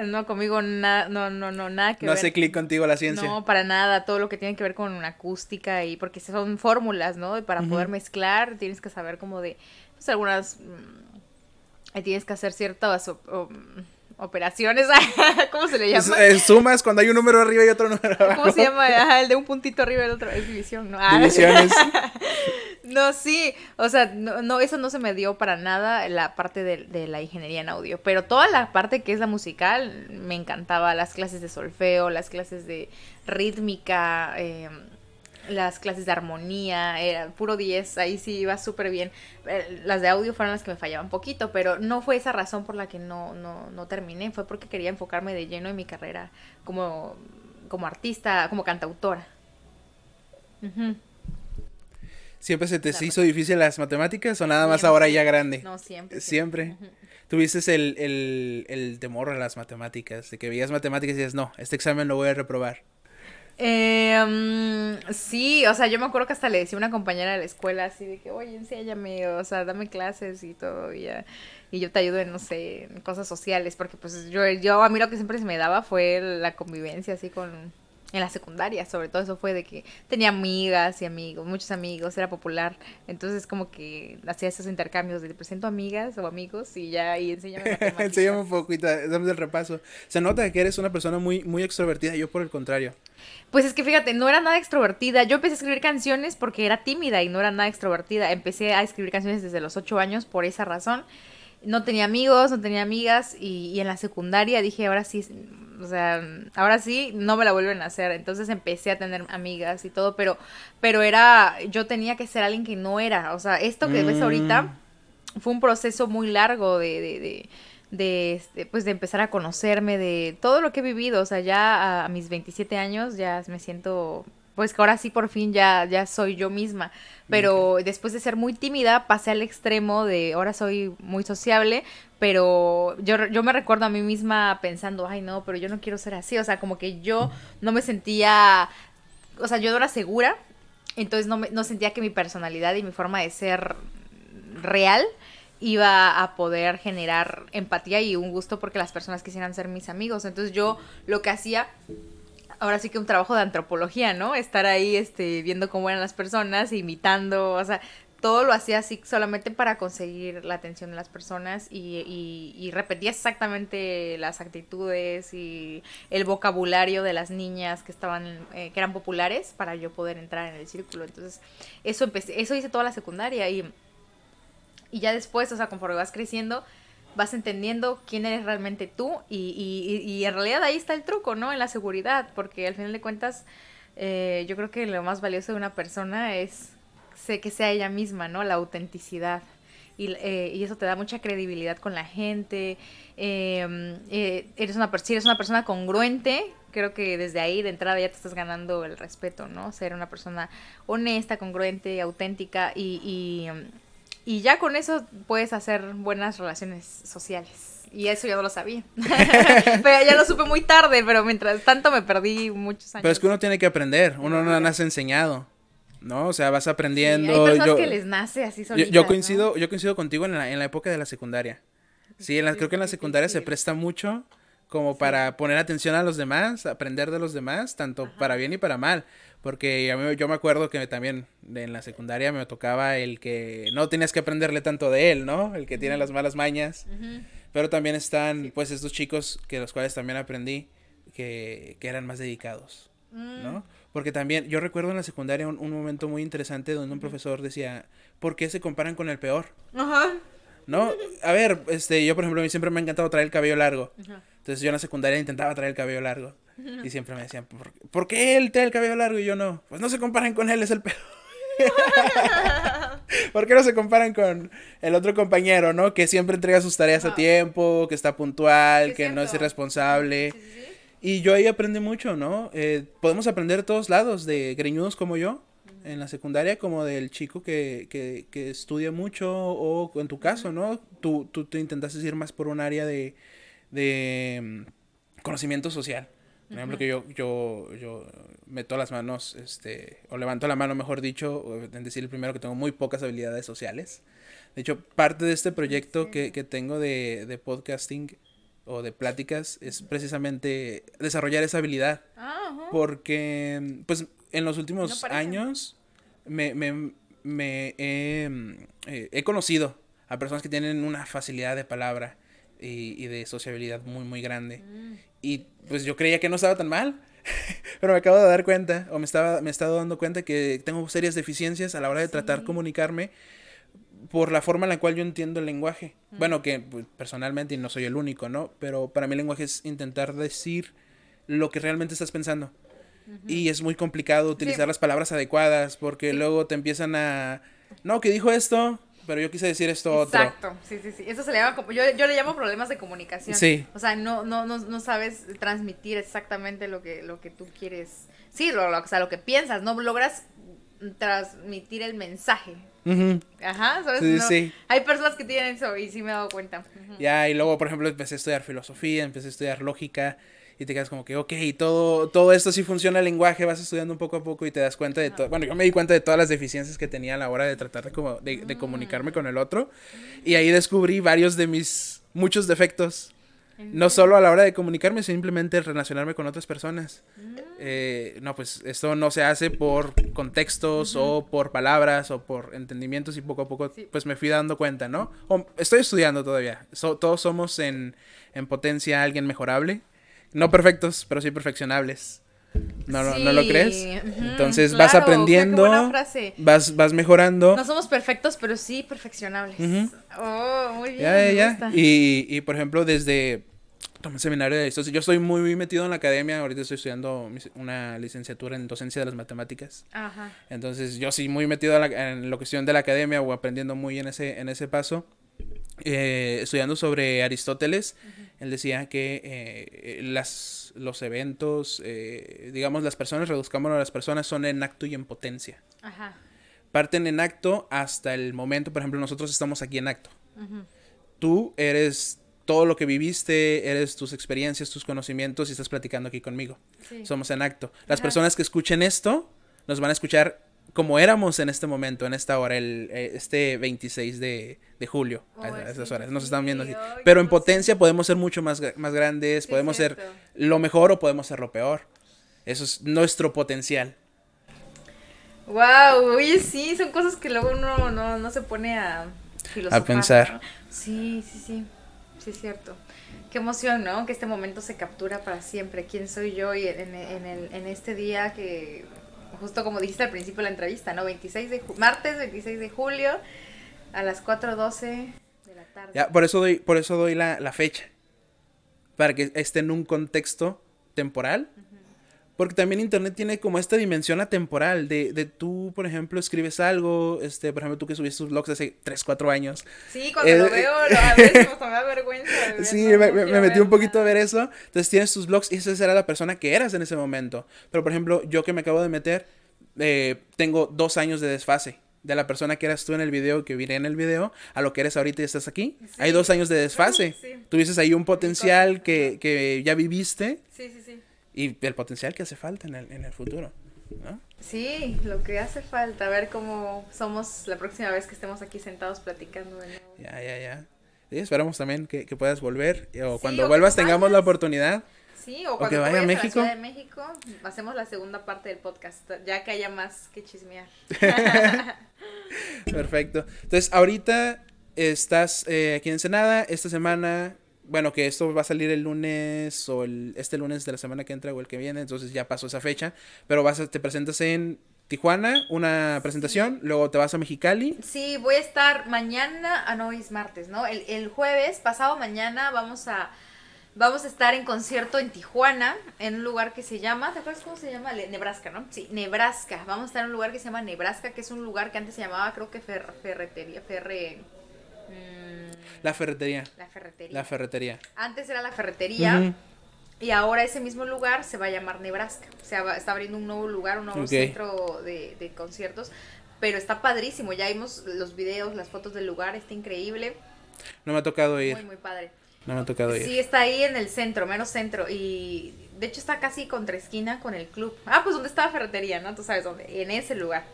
No, conmigo nada, no, no, no, nada que ver. No hace clic contigo la ciencia. No, para nada, todo lo que tiene que ver con acústica y porque son fórmulas, ¿no? Para poder mezclar tienes que saber como de, pues algunas mm, tienes que hacer ciertas operaciones. [laughs] ¿Cómo se le llama? Sumas cuando hay un número arriba y otro número abajo. [laughs] ¿Cómo se llama? el de un puntito arriba y el otro es división, ¿no? Ah, Divisiones. [laughs] no, sí. O sea, no, eso no se me dio para nada la parte de, de, la ingeniería en audio. Pero toda la parte que es la musical me encantaba. Las clases de solfeo, las clases de rítmica. Eh, las clases de armonía, era puro 10, ahí sí iba súper bien. Eh, las de audio fueron las que me fallaban poquito, pero no fue esa razón por la que no, no, no terminé, fue porque quería enfocarme de lleno en mi carrera como, como artista, como cantautora. ¿Siempre se te hizo difícil las matemáticas o nada más ahora ya grande? No, siempre. Siempre. ¿Tuviste el, el, el temor a las matemáticas? De que veías matemáticas y dices, no, este examen lo voy a reprobar. Eh, sí, o sea, yo me acuerdo que hasta le decía a una compañera de la escuela así de que, oye, enséñame, o sea, dame clases y todo, y, y yo te ayudo en, no sé, en cosas sociales, porque pues yo, yo, a mí lo que siempre se me daba fue la convivencia así con, en la secundaria, sobre todo eso fue de que tenía amigas y amigos, muchos amigos, era popular, entonces como que hacía esos intercambios de te presento amigas o amigos y ya y enséñame [laughs] enséñame un poquito, dame el repaso. Se nota que eres una persona muy muy extrovertida, yo por el contrario. Pues es que fíjate, no era nada extrovertida. Yo empecé a escribir canciones porque era tímida y no era nada extrovertida. Empecé a escribir canciones desde los ocho años por esa razón. No tenía amigos, no tenía amigas y, y en la secundaria dije, ahora sí, o sea, ahora sí no me la vuelven a hacer. Entonces empecé a tener amigas y todo, pero, pero era, yo tenía que ser alguien que no era. O sea, esto que ves ahorita mm. fue un proceso muy largo de, de, de, de, este, pues de empezar a conocerme, de todo lo que he vivido. O sea, ya a, mis 27 años ya me siento pues que ahora sí por fin ya, ya soy yo misma. Pero después de ser muy tímida, pasé al extremo de ahora soy muy sociable, pero yo, yo me recuerdo a mí misma pensando, ay no, pero yo no quiero ser así, o sea, como que yo no me sentía, o sea, yo no era segura, entonces no, me, no sentía que mi personalidad y mi forma de ser real iba a poder generar empatía y un gusto porque las personas quisieran ser mis amigos. Entonces yo lo que hacía ahora sí que un trabajo de antropología, ¿no? Estar ahí este viendo cómo eran las personas, imitando, o sea, todo lo hacía así solamente para conseguir la atención de las personas y, y, repetía exactamente las actitudes y el vocabulario de las niñas que estaban eh, que eran populares para yo poder entrar en el círculo entonces eso empecé eso hice toda la secundaria y y ya después o sea conforme vas creciendo vas entendiendo quién eres realmente tú y, y, en realidad ahí está el truco no en la seguridad porque al final de cuentas eh, yo creo que lo más valioso de una persona es sé que sea ella misma, ¿no? La autenticidad. Y, eh, y, eso te da mucha credibilidad con la gente. Em, eh, eres una, si eres una persona congruente, creo que desde ahí de entrada ya te estás ganando el respeto, ¿no? Ser una persona honesta, congruente, auténtica y, y, y ya con eso puedes hacer buenas relaciones sociales. Y eso yo no lo sabía. [laughs] [laughs] pero ya lo supe muy tarde, pero mientras tanto me perdí muchos años. Pero es que uno tiene que aprender, uno no nace enseñado. ¿no? O sea, vas aprendiendo. hay personas que les nace así solitas, yo, coincido, yo coincido contigo en la, en la época de la secundaria. Sí, en la, creo que en la secundaria se presta mucho como para poner atención a los demás, aprender de los demás, tanto para bien y para mal. Porque a yo me acuerdo que también en la secundaria me tocaba el que no tenías que aprenderle tanto de él, ¿no? El que tiene las malas mañas. Pero también están, pues, estos chicos que los cuales también aprendí que, que eran más dedicados, ¿no? Mm. Porque también, yo recuerdo en la secundaria un, momento muy interesante donde un profesor decía, ¿por qué se comparan con el peor? Ajá. ¿No? A ver, este, yo por ejemplo, a mí siempre me ha encantado traer el cabello largo. Entonces yo en la secundaria intentaba traer el cabello largo. [laughs] Y siempre me decían, ¿por, qué él trae el cabello largo y yo no? Pues no se comparen con él, es el peor. [laughs] ¿Por qué no se comparan con el otro compañero, no? Que siempre entrega sus tareas a tiempo, que está puntual, que no es irresponsable. Y yo ahí aprendí mucho, ¿no? Eh, podemos aprender de todos lados, de greñudos como yo, en la secundaria, como del chico que, que, que estudia mucho, o en tu caso, ¿no? Tú, tú te intentaste ir más por un área de, de mm, conocimiento social. Por ejemplo, que yo, yo, yo meto las manos, este, o levanto la mano, mejor dicho, en decir primero que tengo muy pocas habilidades sociales. De hecho, parte de este proyecto que, que tengo de, de podcasting o de pláticas es precisamente desarrollar esa habilidad. Porque, pues, en los últimos años me, me, me he, eh, he, conocido a personas que tienen una facilidad de palabra y, y de sociabilidad muy, muy grande. Mm. Y pues yo creía que no estaba tan mal. [laughs] Pero me acabo de dar cuenta, o me estaba, me he estado dando cuenta que tengo serias deficiencias a la hora de tratar comunicarme por la forma en la cual yo entiendo el lenguaje. Bueno, que pues, personalmente, no soy el único, ¿no? Pero para mí el lenguaje es intentar decir lo que realmente estás pensando. y es muy complicado utilizar las palabras adecuadas porque luego te empiezan a... No, que dijo esto, pero yo quise decir esto otro. Exacto, sí, sí, sí. Eso se le llama, yo, yo le llamo problemas de comunicación. Sí. O sea, no, no, no, no sabes transmitir exactamente lo que, lo que tú quieres. Sí, lo, o sea, lo que piensas, no logras transmitir el mensaje. Ajá, ¿sabes? Sí, sí. Hay personas que tienen eso y sí me he dado cuenta. Ya, y luego, por ejemplo, empecé a estudiar filosofía, empecé a estudiar lógica y te quedas como que, ok, todo, todo esto sí funciona el lenguaje, vas estudiando un poco a poco y te das cuenta de todo. Bueno, yo me di cuenta de todas las deficiencias que tenía a la hora de tratar de, como, de, de comunicarme con el otro y ahí descubrí varios de mis, muchos defectos. No solo a la hora de comunicarme, simplemente relacionarme con otras personas. Mm. Eh, no, pues esto no se hace por contextos o por palabras o por entendimientos y poco a poco pues me fui dando cuenta, ¿no? estoy estudiando todavía. todos somos en, en potencia alguien mejorable no perfectos, pero sí perfeccionables. ¿No, no, lo crees? Entonces vas aprendiendo, vas vas mejorando. No somos perfectos, pero sí perfeccionables. Oh, muy bien. Ya, ya, Y, y por ejemplo, desde tomé seminario de esto. Yo estoy muy, muy metido en la academia. Ahorita estoy estudiando una licenciatura en docencia de las matemáticas. Ajá. Entonces, yo sí muy metido en la, en la cuestión de la academia o aprendiendo muy en ese, en ese paso. Eh, estudiando sobre Aristóteles, él decía que eh, las, los eventos, eh, digamos, las personas, reduzcámoslo a las personas, son en acto y en potencia. Ajá. Parten en acto hasta el momento, por ejemplo, nosotros estamos aquí en acto. Tú eres todo lo que viviste, eres tus experiencias, tus conocimientos y estás platicando aquí conmigo. Somos en acto. Las personas que escuchen esto nos van a escuchar como éramos en este momento, en esta hora, el, eh, este 26 de, de julio, a, esas horas, nos están viendo así. Pero en potencia podemos ser mucho más, más grandes, podemos ser lo mejor o podemos ser lo peor. Eso es nuestro potencial. Wow, oye, sí, son cosas que luego uno no, se pone a filosofar. A pensar. Sí, sí, sí, sí es cierto. Qué emoción, ¿no? Que este momento se captura para siempre. ¿Quién soy yo y en, en, el, en este día que justo como dijiste al principio de la entrevista, ¿no? 26 de martes 26 de julio a las 4.12 de la tarde. Ya, por eso doy, por eso doy la, la fecha. Para que esté en un contexto temporal porque también Internet tiene como esta dimensión atemporal de, de tú, por ejemplo, escribes algo, este, por ejemplo, tú que subiste tus blogs hace 3, 4 años. Sí, cuando lo eh, veo, a veces me [laughs] da vergüenza. sí, me, me, metí un poquito a ver eso. Entonces tienes tus blogs y esa era la persona que eras en ese momento. Pero, por ejemplo, yo que me acabo de meter, eh, tengo dos años de desfase de la persona que eras tú en el video, que vine en el video, a lo que eres ahorita y estás aquí. Hay dos años de desfase. Sí. Tuvieses ahí un potencial que, que ya viviste. Sí, sí, sí y el potencial que hace falta en el, en el futuro. ¿no? Sí, lo que hace falta, a ver cómo somos la próxima vez que estemos aquí sentados platicando de nuevo. Ya, ya, ya. Esperamos también que, que puedas volver o cuando vuelvas tengamos la oportunidad. Sí, o cuando vaya a México. A de México, hacemos la segunda parte del podcast, ya que haya más que chismear. [laughs] Perfecto. Entonces, ahorita estás eh, aquí en Ensenada, esta semana bueno, que esto va a salir el lunes o el, este lunes de la semana que entra o el que viene, entonces ya pasó esa fecha, pero vas a, te presentas en Tijuana, una presentación, luego te vas a Mexicali. Sí, voy a estar mañana, ah no, es martes, ¿no? El, el jueves, pasado mañana, vamos a, vamos a estar en concierto en Tijuana, en un lugar que se llama, ¿te acuerdas cómo se llama? Nebraska, ¿no? Sí, Nebraska, vamos a estar en un lugar que se llama Nebraska, que es un lugar que antes se llamaba, creo que ferretería, ferre... Mm, la ferretería. La ferretería. La ferretería. Antes era la ferretería. Y ahora ese mismo lugar se va a llamar Nebraska. O sea, está abriendo un nuevo lugar, un nuevo centro de, conciertos. Pero está padrísimo. Ya vimos los videos, las fotos del lugar. Está increíble. No me ha tocado ir. Muy, muy padre. No me ha tocado ir. Sí, está ahí en el centro, menos centro. Y de hecho está casi contra esquina con el club. Ah, pues donde está la ferretería, ¿no? Tú sabes dónde. En ese lugar.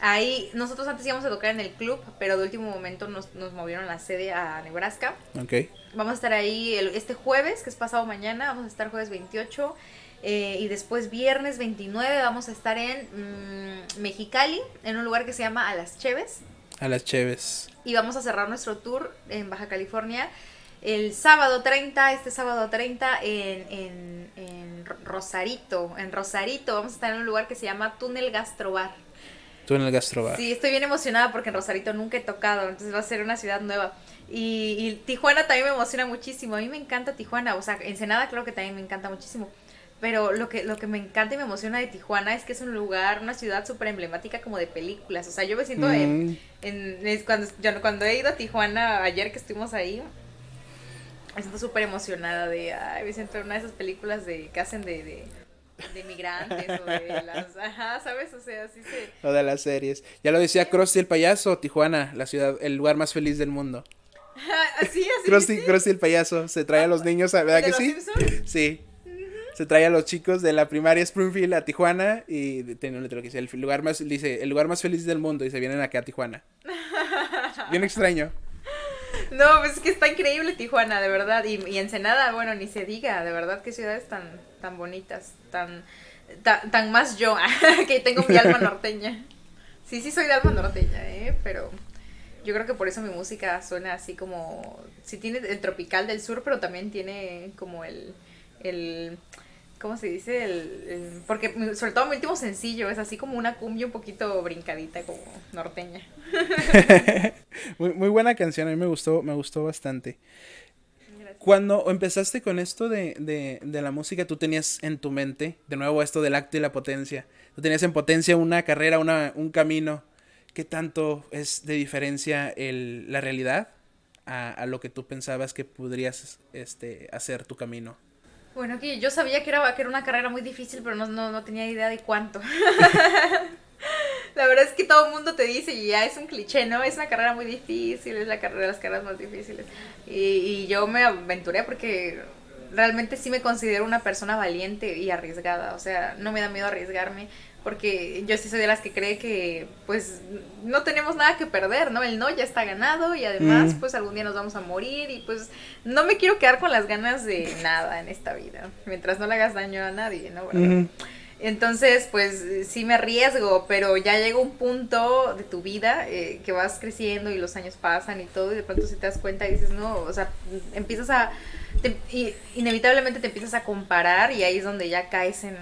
Ahí, nosotros antes íbamos a tocar en el club, pero de último momento nos, nos movieron la sede a Nebraska. Ok. Vamos a estar ahí el, este jueves, que es pasado mañana, vamos a estar jueves 28. Eh, y después viernes 29 vamos a estar en mm, Mexicali, en un lugar que se llama A las Cheves. A las Cheves. Y vamos a cerrar nuestro tour en Baja California el sábado 30, este sábado 30 en, en, en Rosarito. En Rosarito vamos a estar en un lugar que se llama Túnel Gastrobar. Tú en el gastrobar. Sí, estoy bien emocionada porque en Rosarito nunca he tocado, entonces va a ser una ciudad nueva. Y, y, Tijuana también me emociona muchísimo. A mí me encanta Tijuana, o sea, Ensenada creo que también me encanta muchísimo. pero lo que, lo que me encanta y me emociona de Tijuana es que es un lugar, una ciudad súper emblemática como de películas. O sea, yo me siento en, mm. cuando, yo, cuando he ido a Tijuana, ayer que estuvimos ahí, me siento súper emocionada de, ay, me siento en una de esas películas de, que hacen de, de de migrantes o de las, ajá, ¿sabes? O sea, así se... O de las series. Ya lo decía Krusty el payaso, Tijuana, la ciudad, el lugar más feliz del mundo. así, así. Krusty, Krusty el payaso, se trae a los niños, ¿verdad que sí? Sí. Se trae a los chicos de la primaria Springfield a Tijuana y tiene un letrero que dice el lugar más dice el lugar más feliz del mundo y se vienen acá a Tijuana. [laughs] Bien extraño. No, pues es que está increíble Tijuana, de verdad. Y, y Ensenada, bueno, ni se diga, de verdad, qué ciudades tan, tan bonitas, tan, tan, más yo, [laughs] que tengo mi alma norteña. Sí, sí soy de alma norteña, ¿eh? Pero yo creo que por eso mi música suena así como, sí tiene el tropical del sur, pero también tiene como el, el ¿cómo se dice? El, porque sobre todo mi último sencillo es así como una cumbia un poquito brincadita, como norteña. [laughs] muy, muy buena canción, a mí me gustó, me gustó bastante. Cuando empezaste con esto de, de, de, la música, tú tenías en tu mente, de nuevo esto del acto y la potencia, tú tenías en potencia una carrera, una, un camino. ¿Qué tanto es de diferencia el, la realidad a, a, lo que tú pensabas que podrías este, hacer tu camino? Bueno, que yo sabía que era, que era una carrera muy difícil, pero no, no, no tenía idea de cuánto. [laughs] la verdad es que todo el mundo te dice, y ya es un cliché, ¿no? Es una carrera muy difícil, es la carrera de las carreras más difíciles. Y, y yo me aventuré porque realmente sí me considero una persona valiente y arriesgada. O sea, no me da miedo arriesgarme porque yo sí soy de las que cree que pues no tenemos nada que perder, ¿no? El no ya está ganado y además mm. pues algún día nos vamos a morir y pues no me quiero quedar con las ganas de nada en esta vida, mientras no le hagas daño a nadie, ¿no? Entonces, pues sí me arriesgo, pero ya llega un punto de tu vida eh, que vas creciendo y los años pasan y todo, y de pronto si te das cuenta y dices, no, o sea, empiezas a, y, inevitablemente te empiezas a comparar y ahí es donde ya caes en,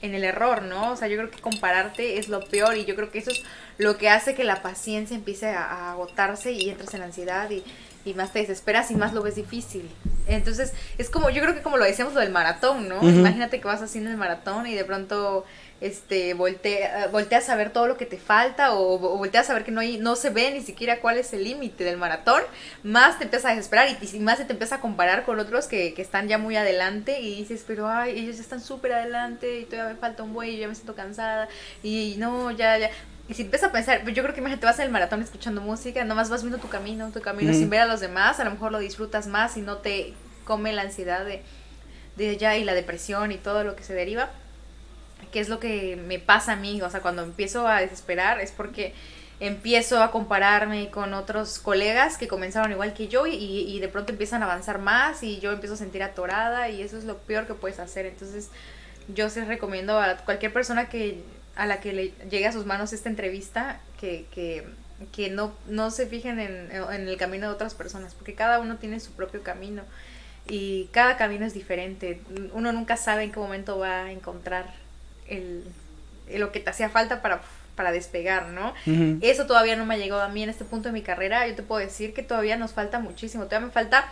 en el error, ¿no? O sea, yo creo que compararte es lo peor y yo creo que eso es lo que hace que la paciencia empiece a, agotarse y entras en ansiedad y, y, más te desesperas y más lo ves difícil. Entonces, es como, yo creo que como lo decíamos lo del maratón, ¿no? Imagínate que vas haciendo el maratón y de pronto este voltea, volteas a ver todo lo que te falta o, o, volteas a ver que no hay, no se ve ni siquiera cuál es el límite del maratón, más te empiezas a desesperar y, más se te empieza a comparar con otros que, que están ya muy adelante y dices, pero ay, ellos están súper adelante y todavía me falta un buey y ya me siento cansada y no, ya, ya. Y si empiezas a pensar, pues yo creo que imagínate, vas en el maratón escuchando música, nomás vas viendo tu camino, tu camino sin ver a los demás, a lo mejor lo disfrutas más y no te come la ansiedad de, de ya y la depresión y todo lo que se deriva qué es lo que me pasa a mí, o sea, cuando empiezo a desesperar es porque empiezo a compararme con otros colegas que comenzaron igual que yo y, y, de pronto empiezan a avanzar más y yo empiezo a sentir atorada y eso es lo peor que puedes hacer. Entonces yo se recomiendo a cualquier persona que a la que le llegue a sus manos esta entrevista que, que, que no, no se fijen en, en el camino de otras personas, porque cada uno tiene su propio camino y cada camino es diferente. Uno nunca sabe en qué momento va a encontrar el, lo que te hacía falta para, para despegar, ¿no? Eso todavía no me ha llegado a mí en este punto de mi carrera. Yo te puedo decir que todavía nos falta muchísimo. Todavía me falta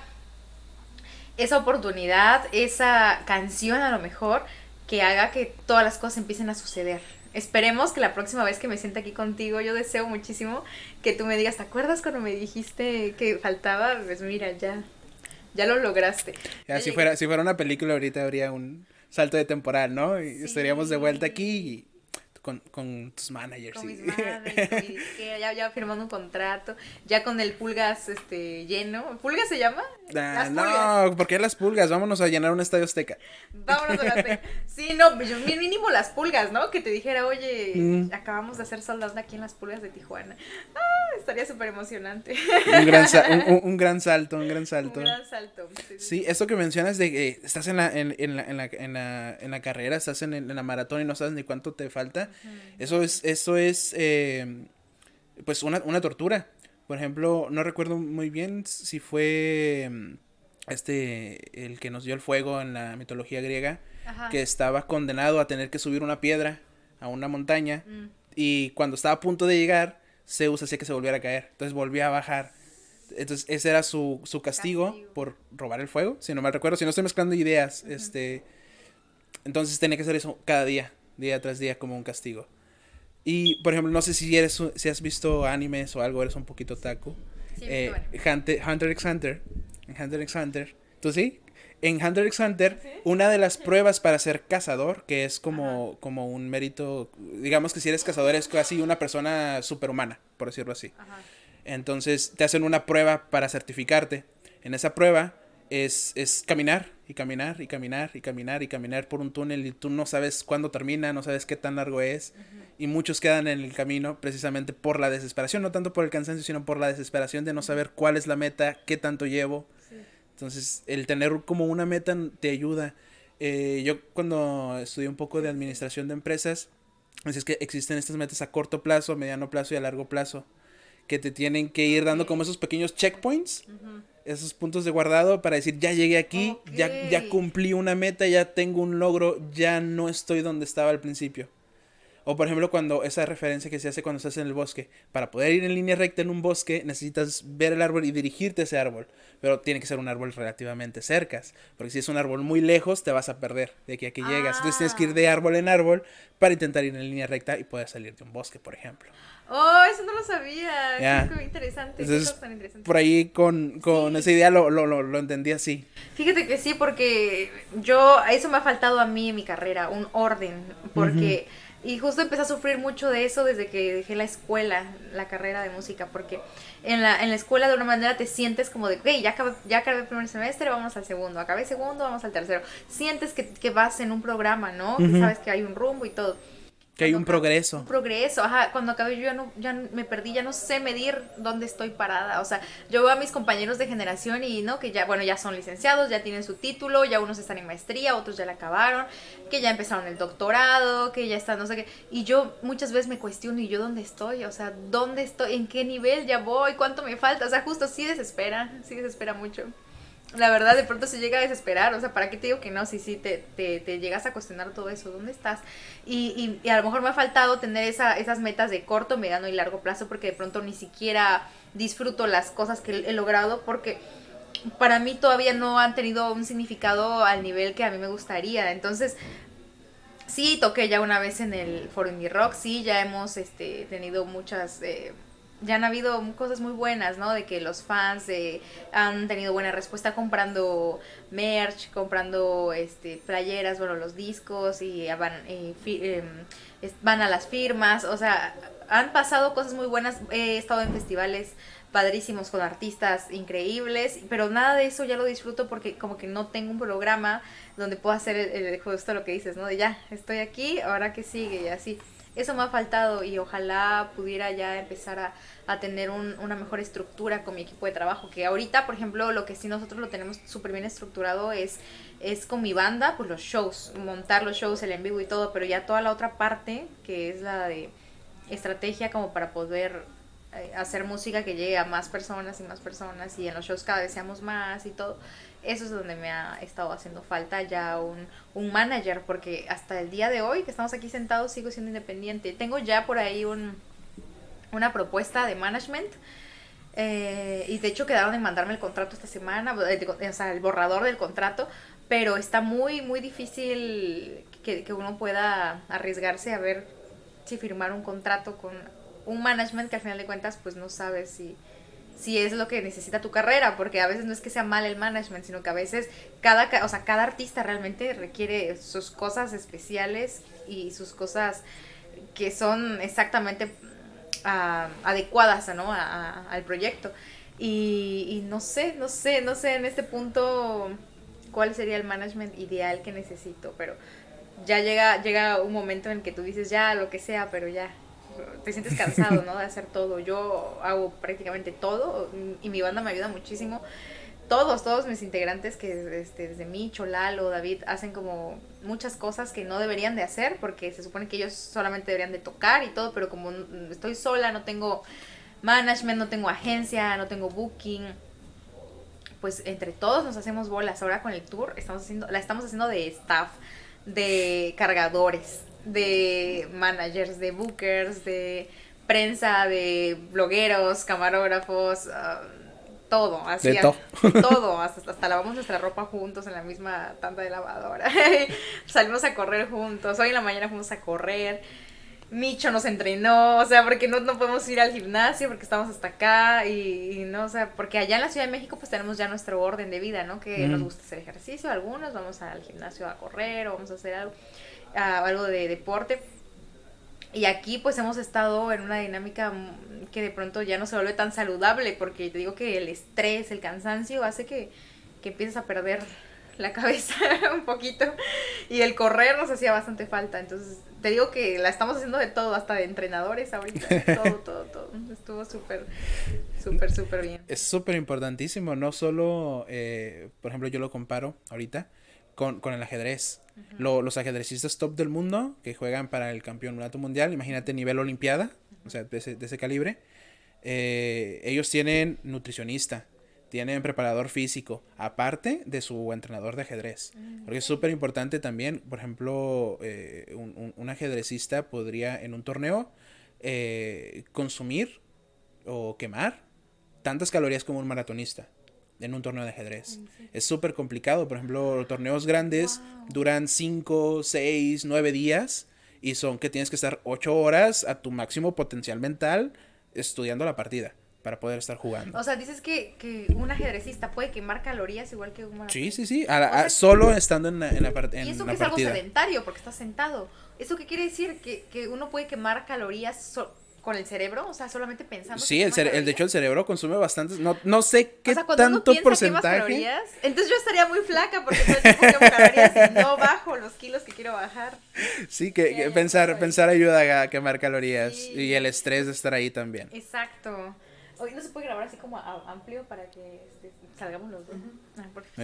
esa oportunidad, esa canción a lo mejor que haga que todas las cosas empiecen a suceder. Esperemos que la próxima vez que me sienta aquí contigo, yo deseo muchísimo que tú me digas, ¿te acuerdas cuando me dijiste que faltaba? Pues mira, ya, ya lo lograste. si fuera, si fuera una película ahorita habría un, salto de temporal, ¿no? Y estaríamos de vuelta aquí y con, con tus managers. Con mis [laughs] managers, ya, ya firmando un contrato, ya con el pulgas este lleno. ¿Pulgas se llama? Ah, no, ¿por qué las pulgas? Vámonos a llenar un estadio azteca. Vámonos a la azteca. [laughs] Sí, no, mínimo las pulgas, ¿no? Que te dijera, oye, mm. acabamos de hacer soldados aquí en las pulgas de Tijuana. Ah, estaría súper emocionante. Un gran, [laughs] un, gran salto, un gran salto. Un gran salto. Sí, esto que mencionas de que estás en la, en, en la, en la, en la, en la carrera, estás en, en la maratón y no sabes ni cuánto te falta eso es, eso es eh, pues una, una, tortura. Por ejemplo, no recuerdo muy bien si fue mm, este el que nos dio el fuego en la mitología griega, que estaba condenado a tener que subir una piedra a una montaña mm. y cuando estaba a punto de llegar, Zeus hacía que se volviera a caer, entonces volvía a bajar. Entonces ese era su, su castigo, por robar el fuego, si no me recuerdo, si no estoy mezclando ideas, este Entonces tenía que hacer eso cada día, día tras día, como un castigo. Y, por ejemplo, no sé si eres si has visto animes o algo, eres un poquito taco. Sí, eh, Hunter, Hunter x Hunter. Hunter x Hunter. ¿Tú sí? En Hunter x Hunter, una de las pruebas para ser cazador, que es como, como un mérito, digamos que si eres cazador es casi una persona superhumana, por decirlo así. Entonces te hacen una prueba para certificarte. En esa prueba es, es caminar y caminar y caminar y caminar y caminar por un túnel y tú no sabes cuándo termina, no sabes qué tan largo es. Y muchos quedan en el camino precisamente por la desesperación, no tanto por el cansancio, sino por la desesperación de no saber cuál es la meta, qué tanto llevo. Entonces, el tener como una meta te ayuda. Eh, yo cuando estudié un poco de administración de empresas, es que existen estas metas a corto plazo, a mediano plazo y a largo plazo, que te tienen que ir dando como esos pequeños checkpoints, esos puntos de guardado para decir, ya llegué aquí, ya, ya cumplí una meta, ya tengo un logro, ya no estoy donde estaba al principio. O por ejemplo, cuando esa referencia que se hace cuando estás en el bosque. Para poder ir en línea recta en un bosque, necesitas ver el árbol y dirigirte a ese árbol. Pero tiene que ser un árbol relativamente cerca. Porque si es un árbol muy lejos, te vas a perder de aquí a que llegas. Entonces tienes que ir de árbol en árbol para intentar ir en línea recta y poder salir de un bosque, por ejemplo. Oh, eso no lo sabía. Es interesante. Entonces, por ahí con, con esa idea lo, lo, lo, entendí así. Fíjate que sí, porque yo, eso me ha faltado a mí en mi carrera, un orden. Porque... Y justo empecé a sufrir mucho de eso desde que dejé la escuela, la carrera de música, porque en la, en la escuela de una manera te sientes como de, ok, ya acabé, ya acabé el primer semestre, vamos al segundo, acabé el segundo, vamos al tercero. Sientes que, que vas en un programa, ¿no? Que sabes que hay un rumbo y todo. Que hay un progreso. Un progreso, ajá. Cuando acabé yo ya, no, ya me perdí, ya no sé medir dónde estoy parada. O sea, yo veo a mis compañeros de generación y, ¿no? Que ya, bueno, ya son licenciados, ya tienen su título, ya unos están en maestría, otros ya la acabaron, que ya empezaron el doctorado, que ya están, no sé qué. Y yo muchas veces me cuestiono, ¿y yo dónde estoy? O sea, ¿dónde estoy? ¿En qué nivel ya voy? ¿Cuánto me falta? O sea, justo sí desespera, sí desespera mucho la verdad, de pronto se llega a desesperar. O sea, ¿para qué te digo que no? Si sí, te, te, te, llegas a cuestionar todo eso. ¿Dónde estás? Y, y, a lo mejor me ha faltado tener esa, esas metas de corto, mediano y largo plazo porque de pronto ni siquiera disfruto las cosas que he logrado porque para mí todavía no han tenido un significado al nivel que a mí me gustaría. Entonces, sí, toqué ya una vez en el Foro Indie Rock, sí, ya hemos este, tenido muchas... Eh, ya han habido cosas muy buenas, ¿no? De que los fans eh, han tenido buena respuesta comprando merch, comprando este playeras, bueno, los discos y van, eh, em, van a las firmas, o sea, han pasado cosas muy buenas, he estado en festivales padrísimos con artistas increíbles, pero nada de eso ya lo disfruto porque como que no tengo un programa donde pueda hacer el, justo lo que dices, ¿no? De ya, estoy aquí, ahora que sigue y así eso me ha faltado y ojalá pudiera ya empezar a, a tener un, una mejor estructura con mi equipo de trabajo. Que ahorita, por ejemplo, lo que sí nosotros lo tenemos súper bien estructurado es, es con mi banda, pues los shows, montar los shows, el en vivo y todo, pero ya toda la otra parte, que es la de estrategia como para poder eh, hacer música que llegue a más personas y más personas y en los shows cada vez seamos más y todo eso es donde me ha estado haciendo falta ya un, un manager, porque hasta el día de hoy que estamos aquí sentados sigo siendo independiente. Tengo ya por ahí un, una propuesta de management. Eh, y de hecho quedaron en mandarme el contrato esta semana, o sea, el borrador del contrato, pero está muy, muy difícil que, que uno pueda arriesgarse a ver si firmar un contrato con un management que al final de cuentas pues no sabe si, si es lo que necesita tu carrera, porque a veces no es que sea mal el management, sino que a veces cada, o sea, cada artista realmente requiere sus cosas especiales y sus cosas que son exactamente uh, adecuadas ¿no? A, al proyecto. Y, y, no sé, no sé, no sé en este punto cuál sería el management ideal que necesito, pero ya llega, llega un momento en que tú dices ya lo que sea, pero ya, te sientes cansado, ¿no? De hacer todo. Yo hago prácticamente todo y mi banda me ayuda muchísimo. Todos, todos mis integrantes que este, desde mí, Cholalo, David, hacen como muchas cosas que no deberían de hacer porque se supone que ellos solamente deberían de tocar y todo, pero como estoy sola, no tengo management, no tengo agencia, no tengo booking, pues entre todos nos hacemos bolas. Ahora con el tour estamos haciendo, la estamos haciendo de staff, de cargadores, de managers, de bookers, de prensa, de blogueros, camarógrafos, ah, todo, así. De, todo, hasta, hasta, lavamos nuestra ropa juntos en la misma tanda de lavadora. [laughs] Salimos a correr juntos, hoy en la mañana fuimos a correr. Micho nos entrenó, o sea, porque no, no podemos ir al gimnasio porque estamos hasta acá y, no, o sea, porque allá en la Ciudad de México pues tenemos ya nuestro orden de vida, ¿no? Que nos gusta hacer ejercicio, algunos vamos al gimnasio a correr o vamos a hacer algo, algo de deporte. Y aquí pues hemos estado en una dinámica que de pronto ya no se vuelve tan saludable porque te digo que el estrés, el cansancio hace que, que empieces a perder la cabeza [laughs] un poquito y el correr nos hacía bastante falta. Entonces, te digo que la estamos haciendo de todo, hasta de entrenadores ahorita. [laughs] Todo, todo, todo. Estuvo súper, súper, súper bien. Es súper importantísimo, no solo, eh, por ejemplo, yo lo comparo ahorita con, con el ajedrez. Los ajedrecistas top del mundo que juegan para el campeonato mundial, imagínate nivel olimpiada, o sea, de ese, de ese calibre, eh, ellos tienen nutricionista, tienen preparador físico, aparte de su entrenador de ajedrez. Mm, Porque es súper importante también, por ejemplo, eh, un, ajedrecista podría en un torneo eh, consumir o quemar tantas calorías como un maratonista en un torneo de ajedrez. Es súper complicado. Por ejemplo, torneos grandes duran 5, 6, 9 días y son que tienes que estar 8 horas a tu máximo potencial mental estudiando la partida para poder estar jugando. O sea, dices que, que un ajedrecista puede quemar calorías igual que un Sí, sí, sí, solo estando en la, en la, en y eso que es algo sedentario porque estás sentado. ¿Eso qué quiere decir? Que, que uno puede quemar calorías con el cerebro, o sea, solamente pensando. Sí, el, el de hecho el cerebro consume bastantes, no, no sé qué tanto porcentaje. Calorías, entonces yo estaría muy flaca porque todo el tiempo quemo calorías y no bajo los kilos que quiero bajar. Sí, que, pensar, pensar ayuda a quemar calorías y el estrés de estar ahí también. Exacto. Hoy no se puede grabar así como amplio para que este, salgamos los dos. Ah, [laughs]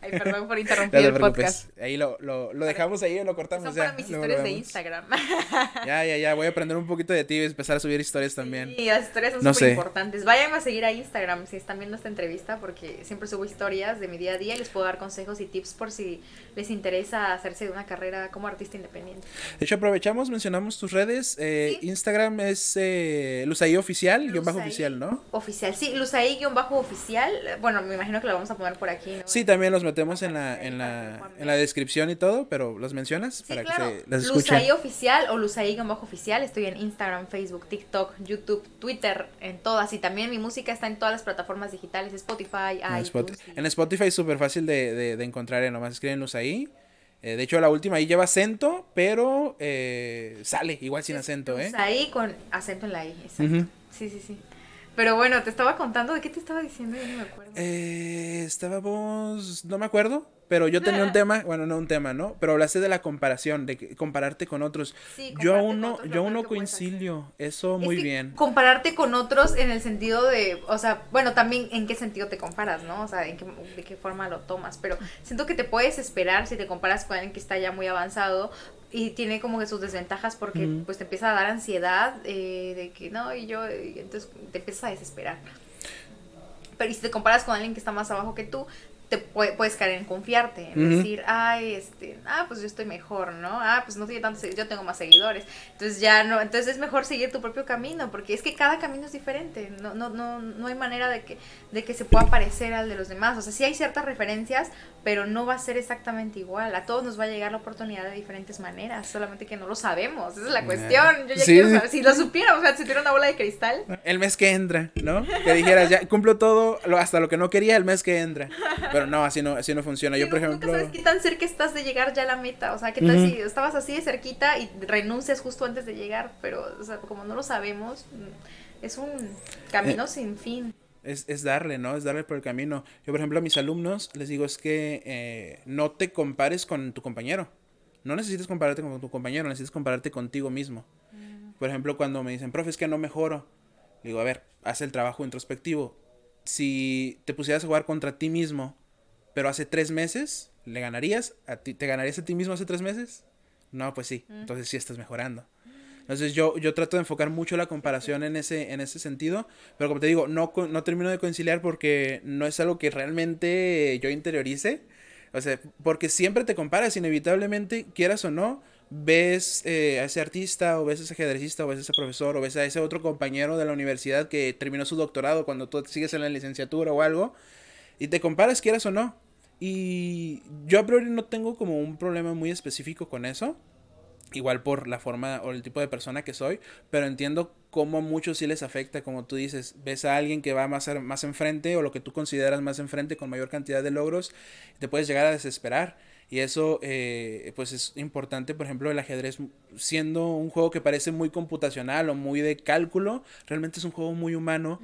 Ay, perdón por [laughs] interrumpir el podcast. Ahí lo, lo, lo dejamos ahí o lo cortamos Son ya. para mis historias de Instagram. [laughs] ya, ya, ya. Voy a aprender un poquito de ti y empezar a subir historias también. Sí, las historias son súper importantes. Vayan a seguir a Instagram si están viendo esta entrevista porque siempre subo historias de mi día a día y les puedo dar consejos y tips por si les interesa hacerse de una carrera como artista independiente. De hecho, aprovechamos, mencionamos tus redes. Eh, Instagram es eh, Luzaí Oficial, guion bajo oficial, ¿no? Oficial, sí, Luzaí guion bajo oficial. Bueno, me imagino que lo vamos a poner por aquí, ¿no? Sí, también los metemos en la, en la, en la descripción y todo, pero los mencionas para que se las escuchen. Luzaí Oficial o Luzaí-Bajo Oficial. Estoy en Instagram, Facebook, TikTok, YouTube, Twitter, en todas. Y también mi música está en todas las plataformas digitales, Spotify, en iTunes. En Spotify es súper fácil de, de, de, encontrar, ¿eh? nomás escriben Luzaí. Eh, de hecho, la última ahí lleva acento, pero eh, sale igual sin acento, ¿eh? Luzaí con acento en la I, exacto. Sí, sí, sí. Pero bueno, te estaba contando, ¿de qué te estaba diciendo? Yo no me acuerdo. Eh, estábamos, no me acuerdo, pero yo tenía un tema, bueno, no un tema, ¿no? Pero hablaste de la comparación, de compararte con otros. yo aún no, yo aún no coincido, eso muy bien. Compararte con otros en el sentido de, o sea, bueno, también en qué sentido te comparas, ¿no? O sea, en qué, de qué forma lo tomas, pero siento que te puedes esperar si te comparas con alguien que está ya muy avanzado y tiene como que sus desventajas porque pues te empieza a dar ansiedad eh, de que no, y yo, entonces te empiezas a desesperar. Pero si te comparas con alguien que está más abajo que tú, te puedes caer en confiarte, en decir, ay, este, ah, pues yo estoy mejor, ¿no? Ah, pues no tiene tantos yo tengo más seguidores. Entonces ya no, entonces es mejor seguir tu propio camino, porque es que cada camino es diferente, no, no, no, no hay manera de que, de que se pueda parecer al de los demás. O sea, sí hay ciertas referencias, pero no va a ser exactamente igual. A todos nos va a llegar la oportunidad de diferentes maneras, solamente que no lo sabemos. Esa es la cuestión. Yo ya quiero saber. Si lo supiera, o sea, si tuviera una bola de cristal. El mes que entra, ¿no? Que dijeras, ya cumplo todo, hasta lo que no quería el mes que entra. [laughs] Pero no, así no, así no funciona. Yo, por ejemplo. Nunca sabes qué tan cerca estás de llegar ya a la meta. O sea, qué tal si estabas así de cerquita y renuncias justo antes de llegar. Pero, o sea, como no lo sabemos, es un camino eh, sin fin. Es, es, darle, ¿no? Es darle por el camino. Yo, por ejemplo, a mis alumnos les digo es que eh, no te compares con tu compañero. No necesitas compararte con tu compañero, necesitas compararte contigo mismo. Mm. Por ejemplo, cuando me dicen, profe, es que no mejoro. digo, a ver, haz el trabajo introspectivo. Si te pusieras a jugar contra ti mismo, pero hace tres meses, ¿le ganarías? ¿A ti, ¿Te ganarías a ti mismo hace tres meses? No, pues sí. Mm. Entonces sí estás mejorando. Entonces yo, yo trato de enfocar mucho la comparación en ese, en ese sentido, pero como te digo, no, no termino de conciliar porque no es algo que realmente yo interiorice. O sea, porque siempre te comparas, inevitablemente, quieras o no, ves eh, a ese artista o ves a ese ajedrecista o ves a ese profesor o ves a ese otro compañero de la universidad que terminó su doctorado cuando tú sigues en la licenciatura o algo y te comparas quieras o no. Y yo a priori no tengo como un problema muy específico con eso. Igual por la forma o el tipo de persona que soy, pero entiendo cómo a muchos sí les afecta, como tú dices, ves a alguien que va más, más enfrente o lo que tú consideras más enfrente con mayor cantidad de logros, te puedes llegar a desesperar. Y eso, eh, pues es importante, por ejemplo, el ajedrez, siendo un juego que parece muy computacional o muy de cálculo, realmente es un juego muy humano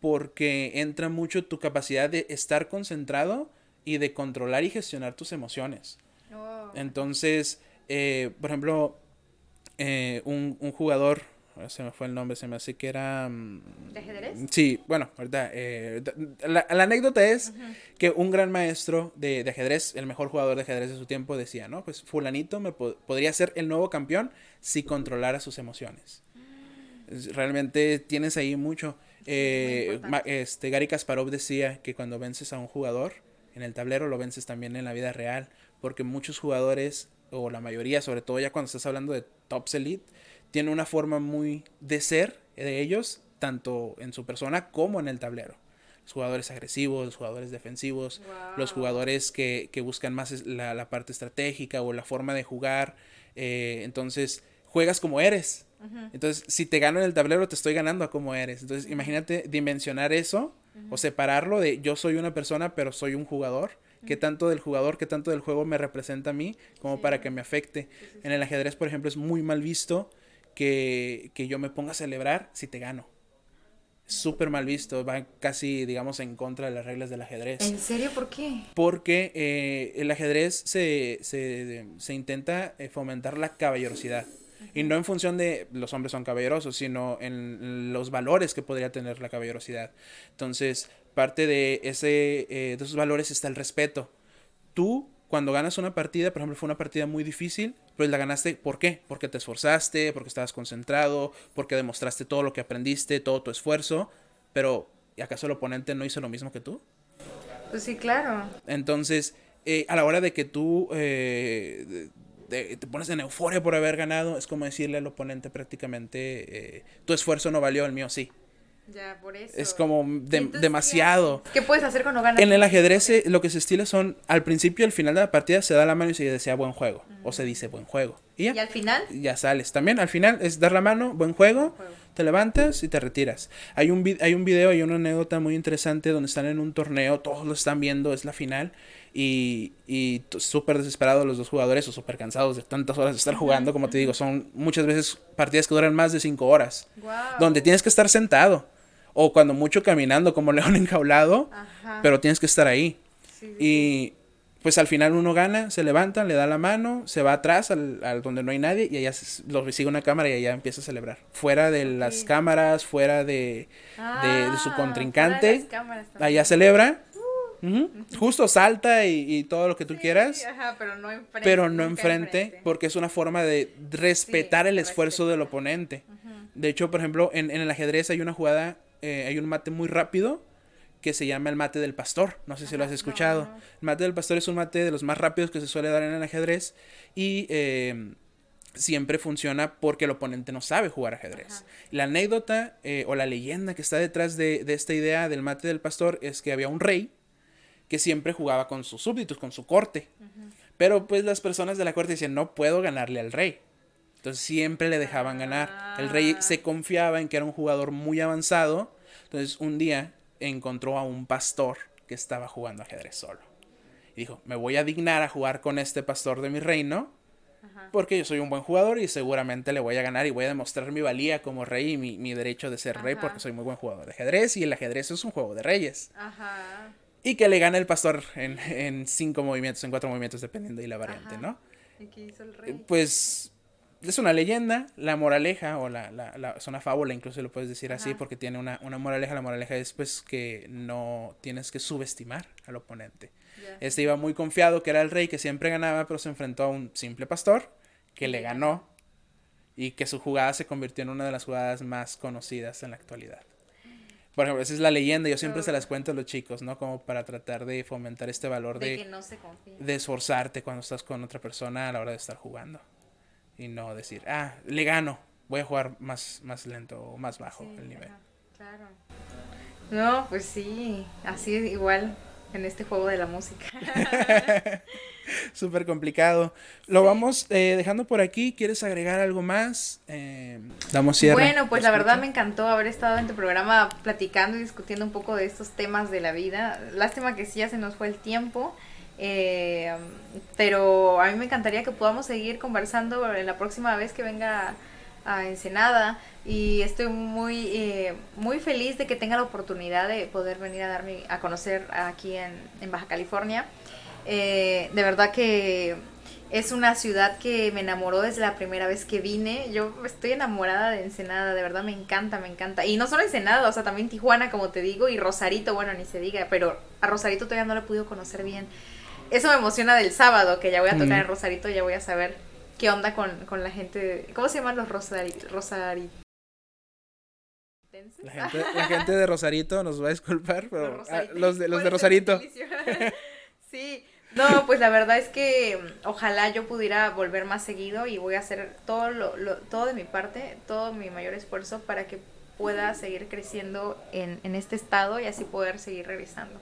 porque entra mucho tu capacidad de estar concentrado y de controlar y gestionar tus emociones. Oh. Entonces, eh, por ejemplo, eh, un, un jugador se me fue el nombre, se me hace que era... Mm, ¿De ajedrez? Sí, bueno, ahorita... Eh, la, anécdota es que un gran maestro de, ajedrez, el mejor jugador de ajedrez de su tiempo, decía, ¿no? Pues fulanito me podría ser el nuevo campeón si controlara sus emociones. Realmente tienes ahí mucho. Eh, este, Gary Kasparov decía que cuando vences a un jugador en el tablero, lo vences también en la vida real, porque muchos jugadores, o la mayoría, sobre todo ya cuando estás hablando de tops elite, tiene una forma muy de ser de ellos, tanto en su persona como en el tablero. Los jugadores agresivos, los jugadores defensivos, los jugadores que, buscan más la, parte estratégica o la forma de jugar. Eh, entonces, juegas como eres. Entonces, si te gano en el tablero, te estoy ganando a como eres. Entonces, imagínate dimensionar eso o separarlo de yo soy una persona, pero soy un jugador. ¿Qué tanto del jugador, qué tanto del juego me representa a mí como para que me afecte? En el ajedrez, por ejemplo, es muy mal visto que, yo me ponga a celebrar si te gano. Súper mal visto, va casi, digamos, en contra de las reglas del ajedrez. ¿En serio? ¿Por qué? Porque eh, el ajedrez se, se, se intenta eh, fomentar la caballerosidad. Y no en función de los hombres son caballerosos, sino en los valores que podría tener la caballerosidad. Entonces, parte de, ese, eh, de esos valores está el respeto. Tú cuando ganas una partida, por ejemplo, fue una partida muy difícil, pues la ganaste, ¿por qué? Porque te esforzaste, porque estabas concentrado, porque demostraste todo lo que aprendiste, todo tu esfuerzo, pero ¿y acaso el oponente no hizo lo mismo que tú? Pues sí, claro. Entonces, eh, a la hora de que tú eh, te pones en euforia por haber ganado, es como decirle al oponente prácticamente, eh, tu esfuerzo no valió, el mío sí. Ya, por eso. Es como demasiado. ¿Qué puedes hacer cuando ganas? En el ajedrez eh, lo que se estila son, al principio y al final de la partida se da la mano y se desea buen juego. O se dice buen juego. ¿Y, al final? Ya sales. También al final es dar la mano, buen juego, te levantas y te retiras. Hay un, hay un video, hay una anécdota muy interesante donde están en un torneo, todos lo están viendo, es la final. Y, y súper desesperados los dos jugadores o súper cansados de tantas horas de estar jugando. Como te digo, son muchas veces partidas que duran más de cinco horas. Donde tienes que estar sentado o cuando mucho caminando como [laughs] león enjaulado, pero tienes que estar ahí. y pues al final uno gana, se levanta, le da la mano, se va atrás al, donde no hay nadie y allá lo sigue una cámara y allá empieza a celebrar. Fuera de las cámaras, fuera de, de, su ah, contrincante, allá celebra. Uh. Justo salta y, todo lo que tú quieras. pero no enfrente. Pero no enfrente, porque es una forma de respetar el esfuerzo del oponente. De hecho, por ejemplo, en, en, el ajedrez hay una jugada eh, hay un mate muy rápido que se llama el mate del pastor. No sé si lo has escuchado. El mate del pastor es un mate de los más rápidos que se suele dar en el ajedrez y em, siempre funciona porque el oponente no sabe jugar ajedrez. La anécdota eh, o la leyenda que está detrás de, esta idea del mate del pastor es que había un rey que siempre jugaba con sus súbditos, con su corte. Pero pues las personas de la corte decían, no puedo ganarle al rey. Entonces siempre le dejaban ganar. El rey se confiaba en que era un jugador muy avanzado. Entonces un día encontró a un pastor que estaba jugando ajedrez solo. Y dijo, me voy a dignar a jugar con este pastor de mi reino. Porque yo soy un buen jugador y seguramente le voy a ganar y voy a demostrar mi valía como rey y mi, derecho de ser rey porque soy muy buen jugador de ajedrez y el ajedrez es un juego de reyes. Y que le gane el pastor en, cinco movimientos, en cuatro movimientos, dependiendo de la variante, ¿no? ¿Y qué hizo el rey? Pues es una leyenda, la moraleja, o la, la, la, es una fábula, incluso lo puedes decir así, porque tiene una, una, moraleja. La moraleja es pues que no tienes que subestimar al oponente. Este iba muy confiado que era el rey que siempre ganaba, pero se enfrentó a un simple pastor que le ganó y que su jugada se convirtió en una de las jugadas más conocidas en la actualidad. Por ejemplo, esa es la leyenda, yo siempre se las cuento a los chicos, ¿no? Como para tratar de fomentar este valor de, de, que no se de esforzarte cuando estás con otra persona a la hora de estar jugando y no decir, ah, le gano, voy a jugar más, más lento o más bajo el nivel. claro. No, pues sí, así igual en este juego de la música. [laughs] [laughs] [laughs] Súper complicado. Lo vamos eh, dejando por aquí. ¿Quieres agregar algo más? Eh, damos cierre. Bueno, pues la verdad me encantó haber estado en tu programa platicando y discutiendo un poco de estos temas de la vida. Lástima que sí ya se nos fue el tiempo. Eh, pero a mí me encantaría que podamos seguir conversando en la próxima vez que venga a Ensenada y estoy muy eh, muy feliz de que tenga la oportunidad de poder venir a darme a conocer aquí en, en Baja California eh, de verdad que es una ciudad que me enamoró desde la primera vez que vine. Yo estoy enamorada de Ensenada, de verdad me encanta, me encanta. Y no solo Ensenada, o sea, también Tijuana, como te digo, y Rosarito, bueno, ni se diga, pero a Rosarito todavía no lo he podido conocer bien. Eso me emociona del sábado, que ya voy a tocar en Rosarito, ya voy a saber qué onda con, la gente. ¿Cómo se llaman los Rosaritos? Rosari la gente, la gente, de Rosarito nos va a disculpar, pero los, ah, los de, los de Rosarito. [laughs] sí, no, pues la verdad es que mm, ojalá yo pudiera volver más seguido y voy a hacer todo, lo, lo, todo de mi parte, todo mi mayor esfuerzo para que pueda seguir creciendo en, en este estado y así poder seguir regresando.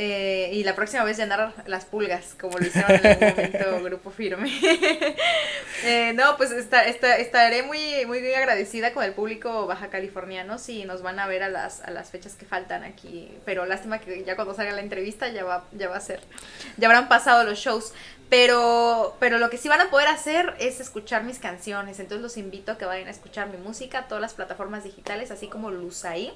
Eh, y la próxima vez llenar las pulgas, como lo hicieron en algún momento [laughs] Grupo Firme. [laughs] eh, no, pues está, está, estaré muy, muy agradecida con el público baja californiano si nos van a ver a las, a las fechas que faltan aquí. Pero lástima que ya cuando salga la entrevista ya va, ya va a ser, ya habrán pasado los shows. Pero, pero lo que sí van a poder hacer es escuchar mis canciones. Entonces los invito a que vayan a escuchar mi música, todas las plataformas digitales, así como Luz ahí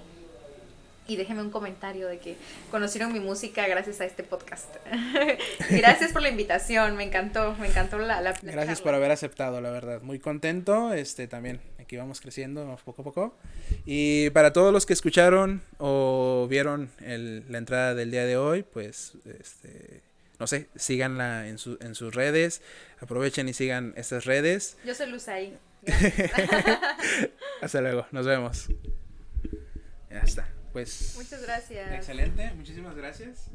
y déjenme un comentario de que conocieron mi música gracias a este podcast. [laughs] gracias por la invitación, me encantó, me encantó la, la Gracias por haber aceptado, la verdad. Muy contento, este también aquí vamos creciendo poco a poco. Y para todos los que escucharon o vieron el, la entrada del día de hoy, pues este no sé, síganla en, su, en sus redes, aprovechen y sigan estas redes. Yo soy Luz ahí. [laughs] Hasta luego, nos vemos. Ya está. Pues. Muchas gracias. Excelente, muchísimas gracias.